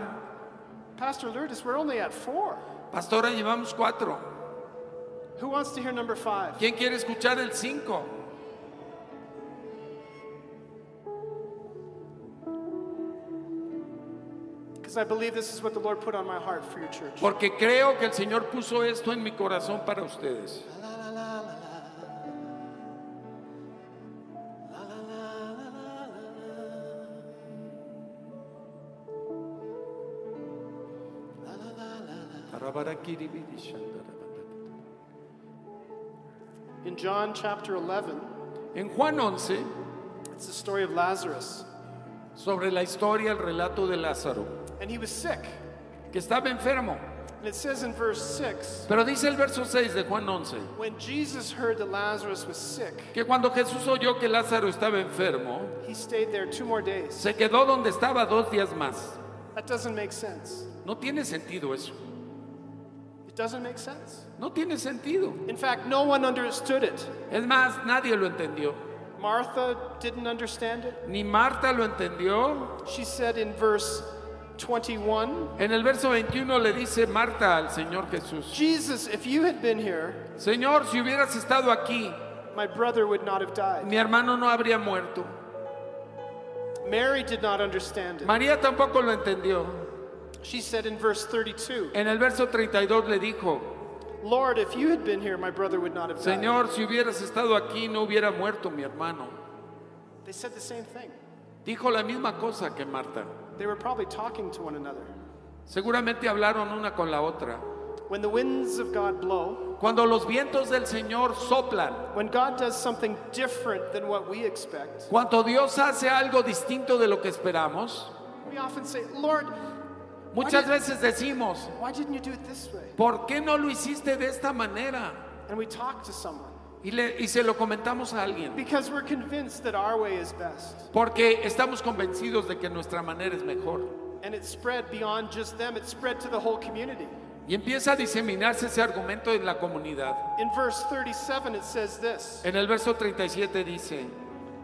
Pastor Lourdes, we're only at four. Pastora, llevamos cuatro. Who wants to hear number five? ¿Quién quiere escuchar el cinco? Because I believe this is what the Lord put on my heart for your church. Porque creo que el Señor puso esto en mi corazón para ustedes. In John chapter 11, En Juan 11, it's the story of Lazarus. sobre la historia, el relato de Lázaro, And he was sick. que estaba enfermo. And it says in verse 6 Pero dice el verso 6 de Juan 11, when Jesus heard that Lazarus was sick, que cuando Jesús oyó que Lázaro estaba enfermo, he stayed there two more days. se quedó donde estaba dos días más. That doesn't make sense. No tiene sentido eso. It doesn't make sense. No tiene sentido. In fact, no one understood it. Es más, nadie lo entendió. Martha didn't understand it. Ni Marta lo entendió. She said in verse 21 En el verso 21 le dice Marta al Señor Jesús, Jesus, if you had been here, Señor, si hubieras estado aquí, my brother would not have died. mi hermano no habría muerto. Mary did not understand it. María tampoco lo entendió. She said in verse 32 En el verso 32 le dijo, Lord, if you had been here, my brother would not have died. Señor, si hubieras estado aquí, no hubiera muerto mi hermano. They said the same thing. Dijo la misma cosa que Marta. They were probably talking to one another. Seguramente hablaron una con la otra. When the winds of God blow, Cuando los vientos del Señor soplan, when God does something different than what we expect, cuando Dios hace algo distinto de lo que esperamos, we often say, Lord, muchas veces decimos, why didn't you do it this way? ¿por qué no lo hiciste de esta manera? And we talk to someone Y, le- y se lo comentamos a alguien. because we're convinced that our way is best. Porque estamos convencidos de que nuestra manera es mejor. And it spread beyond just them, it spread to the whole community. Y empieza a diseminarse ese argumento en la comunidad. In verse 37, it says this En el verso 37 dice,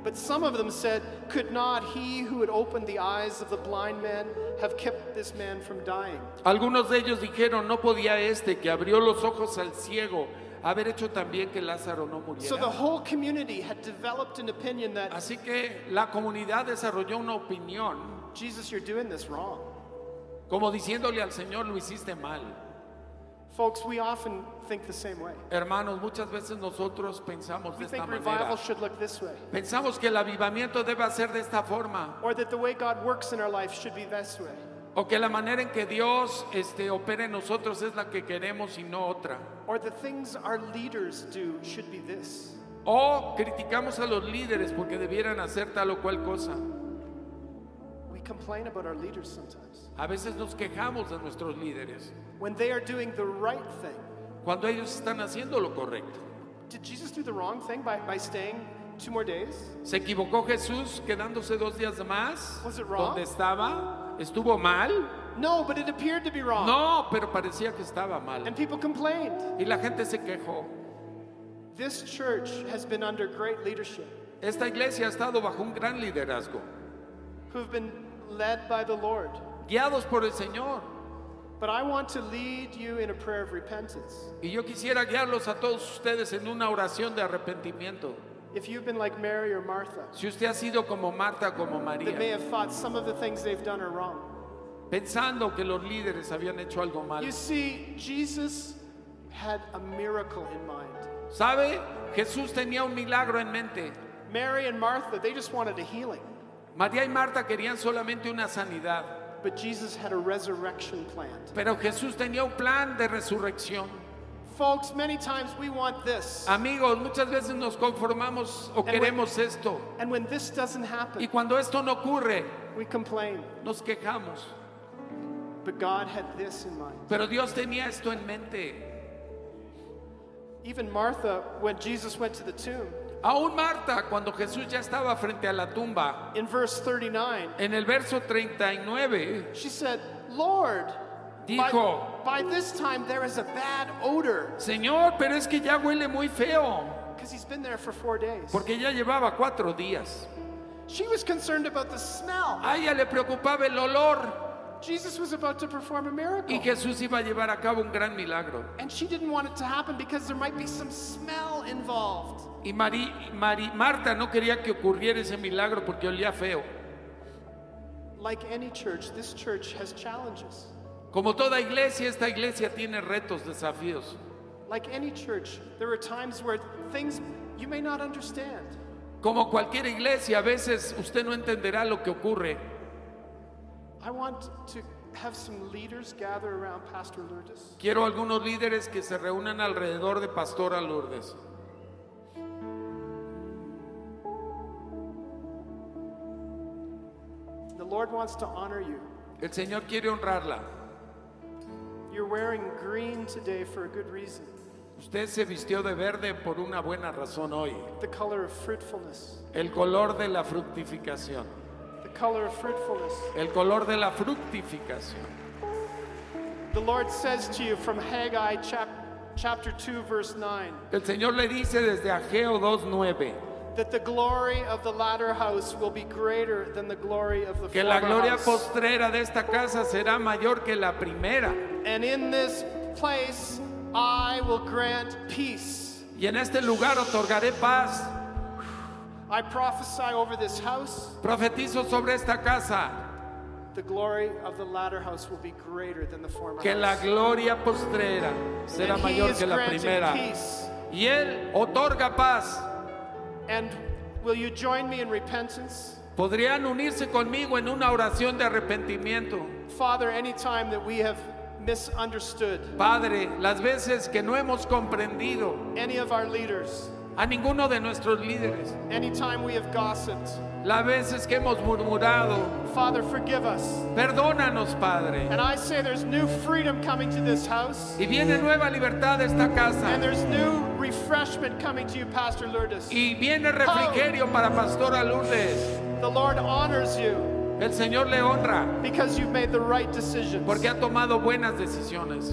But some of them said, Could not he who had opened the eyes of the blind man have kept this man from dying? algunos de ellos dijeron, no podía este que abrió los ojos al ciego haber hecho también que Lázaro no So the muriera. whole community had developed an opinion that, Así que la comunidad desarrolló una opinión, Jesus, you're doing this wrong. como diciéndole al Señor, lo hiciste mal. Folks, we often think the same way. Hermanos, muchas veces nosotros pensamos de We esta think manera. revival should look this way, Pensamos que el avivamiento debe ser de esta forma. or that the way God works in our life should be this way. O que la manera en que Dios este, opera en nosotros es la que queremos y no otra. Or the things our leaders do should be this. O criticamos a los líderes porque debieran hacer tal o cual cosa. We complain about our leaders sometimes. A veces nos quejamos de nuestros líderes When they are doing the right thing, cuando ellos están haciendo lo correcto. did Jesus do the wrong thing by, by staying two more days? ¿Se equivocó Jesús quedándose dos días más? Was it wrong? ¿Dónde estaba? ¿Estuvo mal? No, but it appeared to be wrong. No, pero parecía que estaba mal. And people complained. Y la gente se quejó. This church has been under great leadership, Esta iglesia ha estado bajo un gran liderazgo, who have been led by the Lord. guiados por el Señor. But I want to lead you in a prayer of repentance. Y yo quisiera guiarlos a todos ustedes en una oración de arrepentimiento. If you've been like Mary or Martha, Si usted ha sido como Marta, como that may María, have thought some of the things they've done are wrong. pensando que los líderes habían hecho algo mal. You see, Jesus had a miracle in mind. ¿Sabe? Jesús tenía un milagro en mente. Mary and Martha, they just wanted a healing. María y Marta querían solamente una sanidad, But Jesus had a resurrection plan. pero Jesús tenía un plan de resurrección. Folks, many times we want this. Amigos, muchas veces nos conformamos o when- queremos esto. And when this doesn't happen, Y cuando esto no ocurre, we complain. nos quejamos. But God had this in mind. Pero Dios tenía esto en mente. Even Martha, when Jesus went to the tomb, Aún Marta, cuando Jesús ya estaba frente a la tumba, in verse 39, en el verso 39, she said, Lord, Dijo. by this time there is a bad odor. Señor, pero es que ya huele muy feo, Because he's been there for four days. porque ya llevaba cuatro días. She was concerned about the smell. A ella le preocupaba el olor Jesus was about to perform a miracle. y Jesús iba a llevar a cabo un gran milagro. And she didn't want it to happen because there might be some smell involved. Y Marta no quería que ocurriera ese milagro porque olía feo. Like any church, this church has challenges. Como toda iglesia, esta iglesia tiene retos, desafíos. Like any church, there are times where things you may not understand. Como cualquier iglesia, a veces usted no entenderá lo que ocurre. I want to have some leaders gather around Pastor Lourdes. Quiero algunos líderes que se reúnan alrededor de Pastora Lourdes. The Lord wants to honor you. El Señor quiere honrarla. You're wearing green today for a good reason. Usted se vistió de verde por una buena razón hoy. The color of fruitfulness. El color de la fructificación. The color of fruitfulness. El color de la fructificación. The Lord says to you from Haggai chap- chapter 2 verse 9 El Señor le dice desde Ageo 2.9 that the glory of the latter house will be greater than the glory of the que la former gloria house. postrera de esta casa será mayor que la primera. And in this place I will grant peace. Y en este lugar otorgaré paz. I prophesy over this house Profetizo sobre esta casa the glory of the latter house will be greater than the former que la house. gloria postrera será And mayor que la primera. peace. Y Él otorga paz. And will you join me in repentance? Podrían unirse conmigo en una oración de arrepentimiento. Father, anytime that we have misunderstood Padre, las veces que no hemos comprendido any of our leaders, a ninguno de nuestros líderes, anytime we have gossiped, las veces que hemos murmurado, Father, forgive us. perdónanos, Padre. And I say there's new freedom coming to this house, Y viene nueva libertad a esta and casa. there's new refreshment coming to you, Pastor Lourdes. Y viene refrigerio para Pastora Lourdes. The Lord honors you El Señor le honra because you've made the right decisions. porque ha tomado buenas decisiones.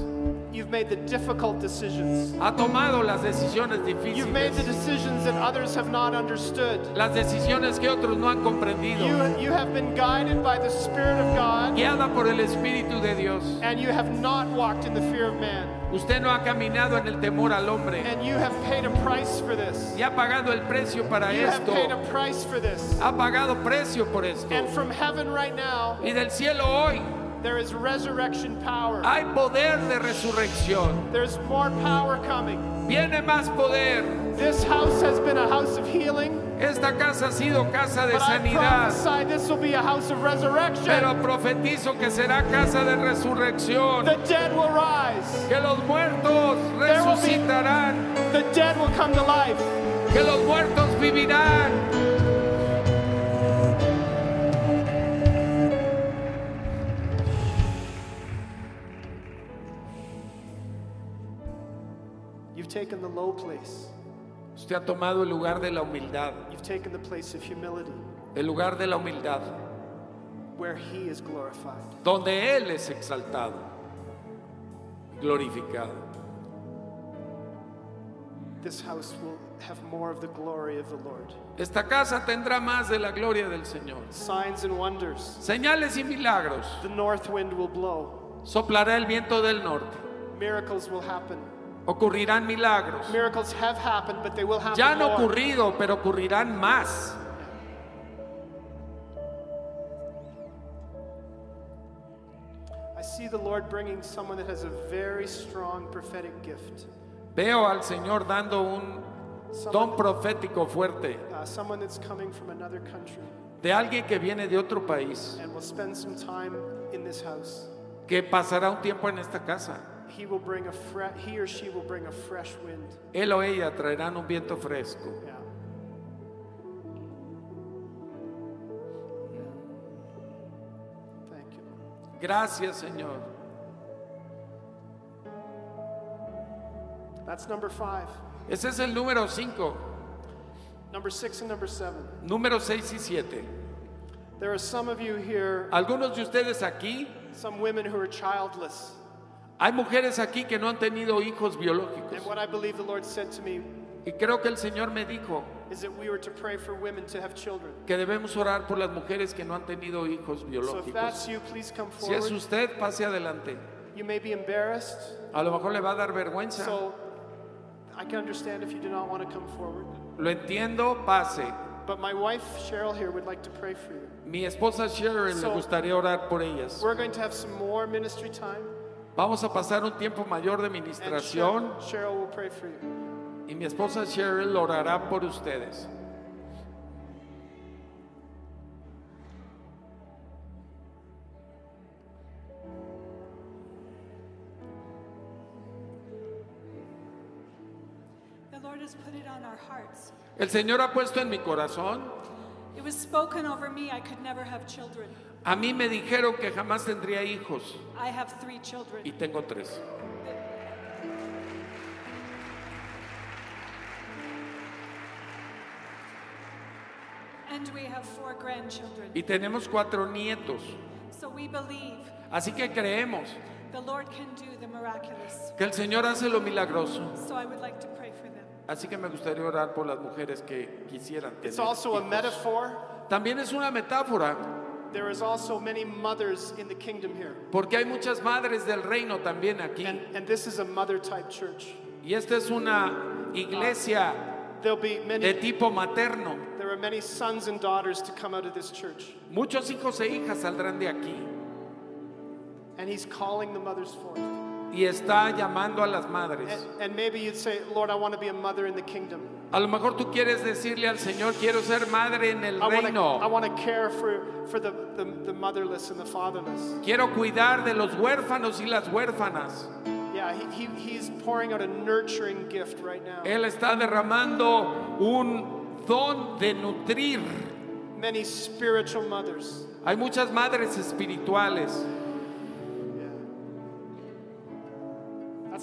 You've made the difficult decisions. Ha tomado las decisiones difíciles. You've made the decisions that others have not understood. Las decisiones que otros no han comprendido. You, you have been guided by the Spirit of God, Guiada por el Espíritu de Dios. and you have not walked in the fear of man. Usted no ha caminado en el temor al hombre. And you have paid a price for this. Y ha pagado el precio para You have paid a price for this. Ha pagado precio por esto. And from heaven right now, Y del cielo hoy there is resurrection power. hay poder de resurrección. There's more power coming. Viene más poder. This house has been a house of healing, Esta casa ha sido casa de but I sanidad. prophesy this will be a house of resurrection. Pero profetizo que será casa de resurrección. The dead will rise. Que los muertos There will be- resucitarán. The dead will come to life. Que los muertos vivirán. You've taken the low place. Usted ha tomado el lugar de la humildad. You've taken the place of humility El lugar de la humildad. where He is glorified. Donde Él es exaltado. Glorificado. This house will have more of the glory of the Lord. Esta casa tendrá más de la gloria del Señor. Signs and wonders. Señales y milagros. The north wind will blow. Soplará el viento del norte. Miracles will happen. Ocurrirán milagros. Miracles have happened, but they will happen Ya han more. ocurrido, pero ocurrirán más. I see the Lord bringing someone that has a very strong prophetic gift. Veo al Señor dando un don profético fuerte Uh, someone that's coming from another country de alguien que viene de otro país, and will spend some time in this house. que pasará un tiempo en esta casa. He will bring a fre- he or she will bring a fresh wind. Él o ella traerán un viento fresco. Yeah. Thank you. Gracias, Señor. That's number five. Ese es el número 5, Number six and number seven. número 6 y 7. There are some of you here, Algunos de ustedes aquí, some women who are childless. Hay mujeres aquí que no han tenido hijos biológicos. And what I believe the Lord said to me Y creo que el Señor me dijo is that we were to pray for women to have children. que debemos orar por las mujeres que no han tenido hijos So if biológicos. you, please come Si es forward. usted, pase adelante. You may be embarrassed, A lo mejor le va a dar vergüenza. so I can understand if you do not want to come forward. Lo entiendo, pase. but my wife Cheryl here would like to pray for you. Mi esposa Sharon So- le gustaría orar por ellas. We're going to have some more ministry time, Vamos a pasar un tiempo mayor de administración Cheryl, Cheryl will pray for you. y mi esposa Cheryl orará por ustedes. El Señor ha puesto en mi corazón, It was spoken over me I could never have children. a mí me dijeron que jamás tendría hijos I have three children. y tengo tres. And we have four grandchildren. Y tenemos cuatro nietos. So we believe Así que creemos the Lord can do the miraculous. que el Señor hace lo milagroso. So I would like to. Así que me gustaría orar por las mujeres que quisieran tener It's also a hijos. metaphor. También es una metáfora, There is also many mothers in the kingdom here. porque hay muchas madres del reino también aquí. And, and this is a mother type church. Y esta es una iglesia There'll be de many, tipo materno. there are many sons and daughters to come out of this church. Muchos hijos e hijas saldrán de aquí. And he's calling the mothers forth. Y está llamando a las madres. And, and maybe you'd say, Lord, I want to be a mother in the kingdom. A lo mejor tú quieres decirle al Señor, quiero ser madre en el I want to, I reino. want to care for, for the, the, the motherless and the fatherless. Quiero cuidar de los huérfanos y las huérfanas. Yeah, he, he, he's pouring out a nurturing gift right now. Él está derramando un don de nutrir. Many spiritual mothers. Hay muchas madres espirituales.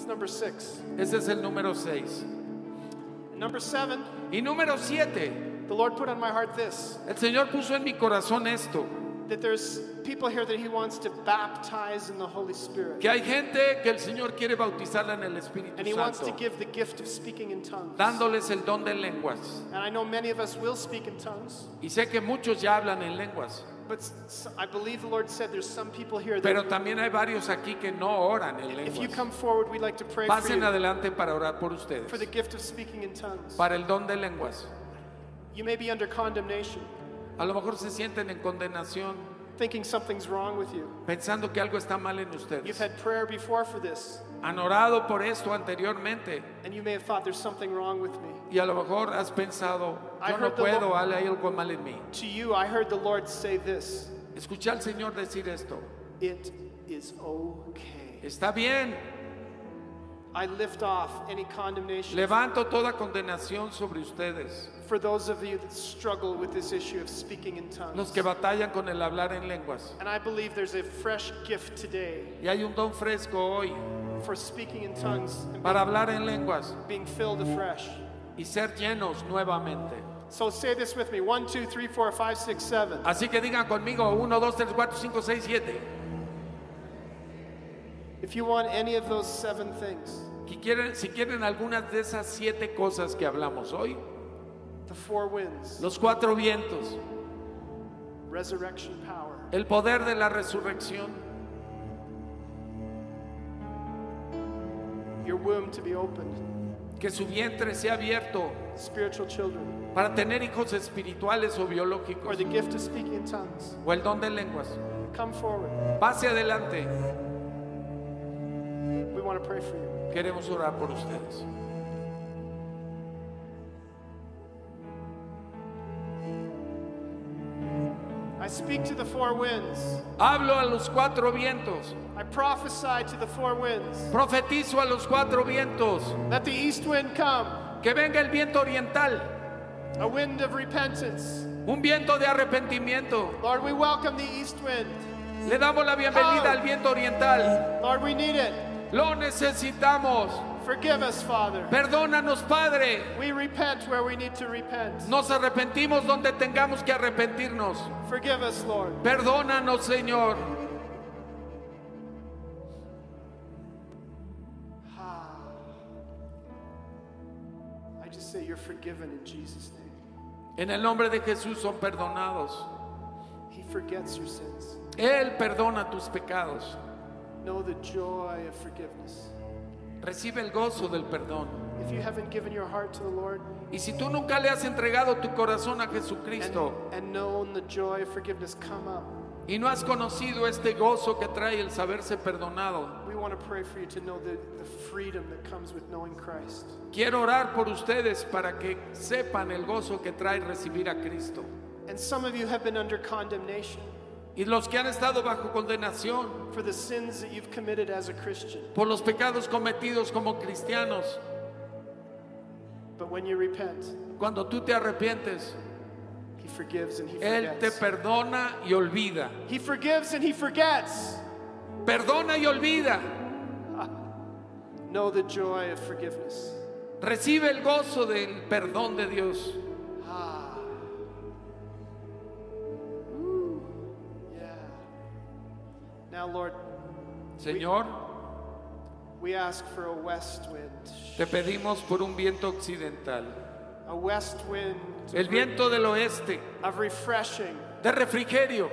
Number six. Ese es el número 6. And number seven, Y número 7. the Lord put on my heart this El Señor puso en mi corazón esto. that there's people here that He wants to baptize in the Holy Spirit. Que hay gente que el Señor quiere bautizarla en el Espíritu And He wants to Santo. give the gift of speaking in tongues. Dándoles el don de lenguas. And I know many of us will speak in tongues, Y sé que muchos ya hablan en lenguas. But I believe the Lord said there's some people here that Pero también hay varios aquí que no oran en if you lenguas. come forward, we'd like to pray for Pasen you adelante para orar por ustedes. for the gift of speaking in tongues. Para el don de lenguas. You may be under condemnation, A lo mejor se sienten en condenación, thinking something's wrong with you. pensando que algo está mal en You've ustedes. had prayer before for this, Han orado por esto anteriormente and you may have thought there's something wrong with me. y a lo mejor has pensado, yo no puedo, Lord- hay algo mal en mí. To you, I heard the Lord say this Escuché al Señor decir esto. It is okay. Está bien, I lift off any condemnation levanto toda condenación sobre ustedes, for those of you that struggle with this issue of speaking in los tongues. que batallan con el hablar en lenguas. And I believe there's a fresh gift today Y hay un don fresco hoy for speaking in tongues and para hablar en lenguas being filled afresh. y ser llenos nuevamente. So say this with me one, two, three, four, five, six, seven. Así que digan conmigo, 1, 2, 3, 4, 5, 6, 7. If you want any of those seven things, Si quieren, si quieren algunas de esas siete cosas que hablamos hoy, the four winds, los cuatro vientos, resurrection power, el poder de la resurrección, your womb to be opened, que su vientre sea abierto spiritual children, para tener hijos espirituales o or biológicos, the gift of speaking in tongues, o el don de lenguas. come forward. Pase adelante, We want to pray for you. queremos orar por ustedes. I speak to the four winds. Hablo a los cuatro vientos, I prophesy to the four winds. profetizo a los cuatro vientos, Let the east wind come, que venga el viento oriental, a wind of repentance. un viento de arrepentimiento. Lord, we welcome the east wind. Le damos la bienvenida al viento oriental. Lord, we need it. Lo necesitamos. Forgive us, Father. Perdónanos, Padre. We repent where we need to repent. Nos arrepentimos donde tengamos que arrepentirnos. Forgive us, Lord. Perdónanos, Señor. Ah. I just say you're forgiven in Jesus' name. En el nombre de Jesús son perdonados. He forgets your sins. Él perdona tus pecados. Know the joy of forgiveness. Recibe el gozo del perdón. if you haven't given your heart to the Lord Y si tú nunca le has entregado tu corazón a and, Jesucristo and known the joy of forgiveness, come up. y no has conocido este gozo que trae el saberse perdonado, We want to pray for you to know the, the freedom that comes with knowing Christ. quiero orar por ustedes para que sepan el gozo que trae recibir a Cristo. And some of you have been under condemnation Y los que han estado bajo condenación for the sins that you've committed as a Christian. por los pecados cometidos como cristianos, But when you repent, cuando tú te arrepientes, He forgives and He Él te forgets. perdona y olvida. He forgives and He forgets. Perdona y olvida. Know the joy of forgiveness. Recibe el gozo del perdón de Dios. Now, Lord, Señor, we ask for a west wind. te pedimos por un viento occidental, A west wind el viento del oeste, of refreshing. de refrigerio,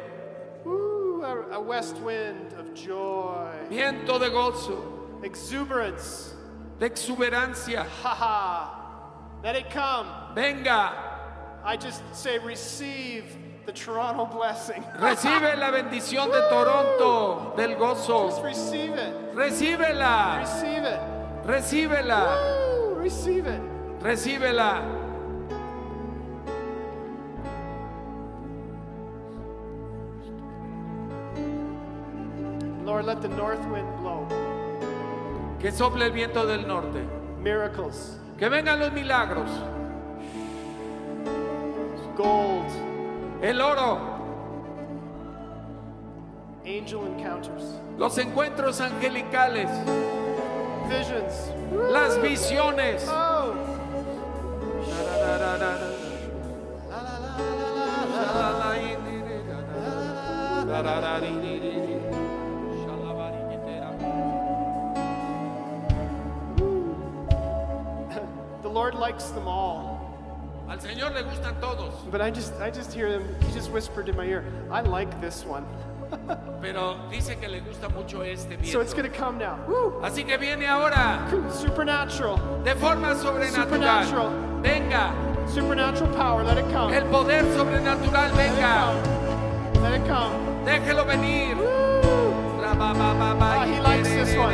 Woo, a, a west wind of joy. viento de gozo, Exuberance. de exuberancia. Ha ha. Let it come. Venga, I just say, receive the Toronto blessing. recibe la bendición de Toronto, del Just gozo. receive it. Recíbela, Receive it. recíbela, Woo, receive it. recíbela. Lord, let the north wind blow. Que sople el viento del norte. Miracles, Que vengan los milagros. gold, El oro, angel encounters, los encuentros angelicales, visions. las visiones. Oh. The Lord likes them all. Señor le gustan todos, But I just I just hear them, he just whispered in my ear, I like this one. pero dice que le gusta mucho este So it's gonna come now. Woo. Así que viene ahora Supernatural. de forma sobrenatural. Supernatural. Venga, Supernatural power. Let it come. el poder sobrenatural, venga. Let it come. Let it come. Déjelo venir. Woo. Ah, he likes this one.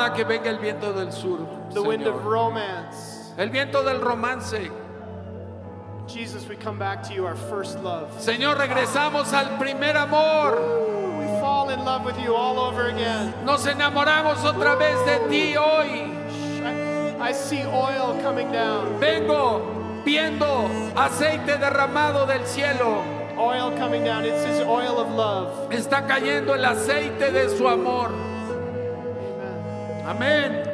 Ahora que venga el viento del sur, The wind of romance. el viento del romance. Jesus, we come back to you, our first love. Señor, regresamos al primer amor. Ooh, We fall in love with you all over again. Nos enamoramos otra vez de ti hoy. I, I see oil coming down. Vengo viendo aceite derramado del cielo. Oil coming down. It's his oil of love. Está cayendo el aceite de su amor. Amen. Amén.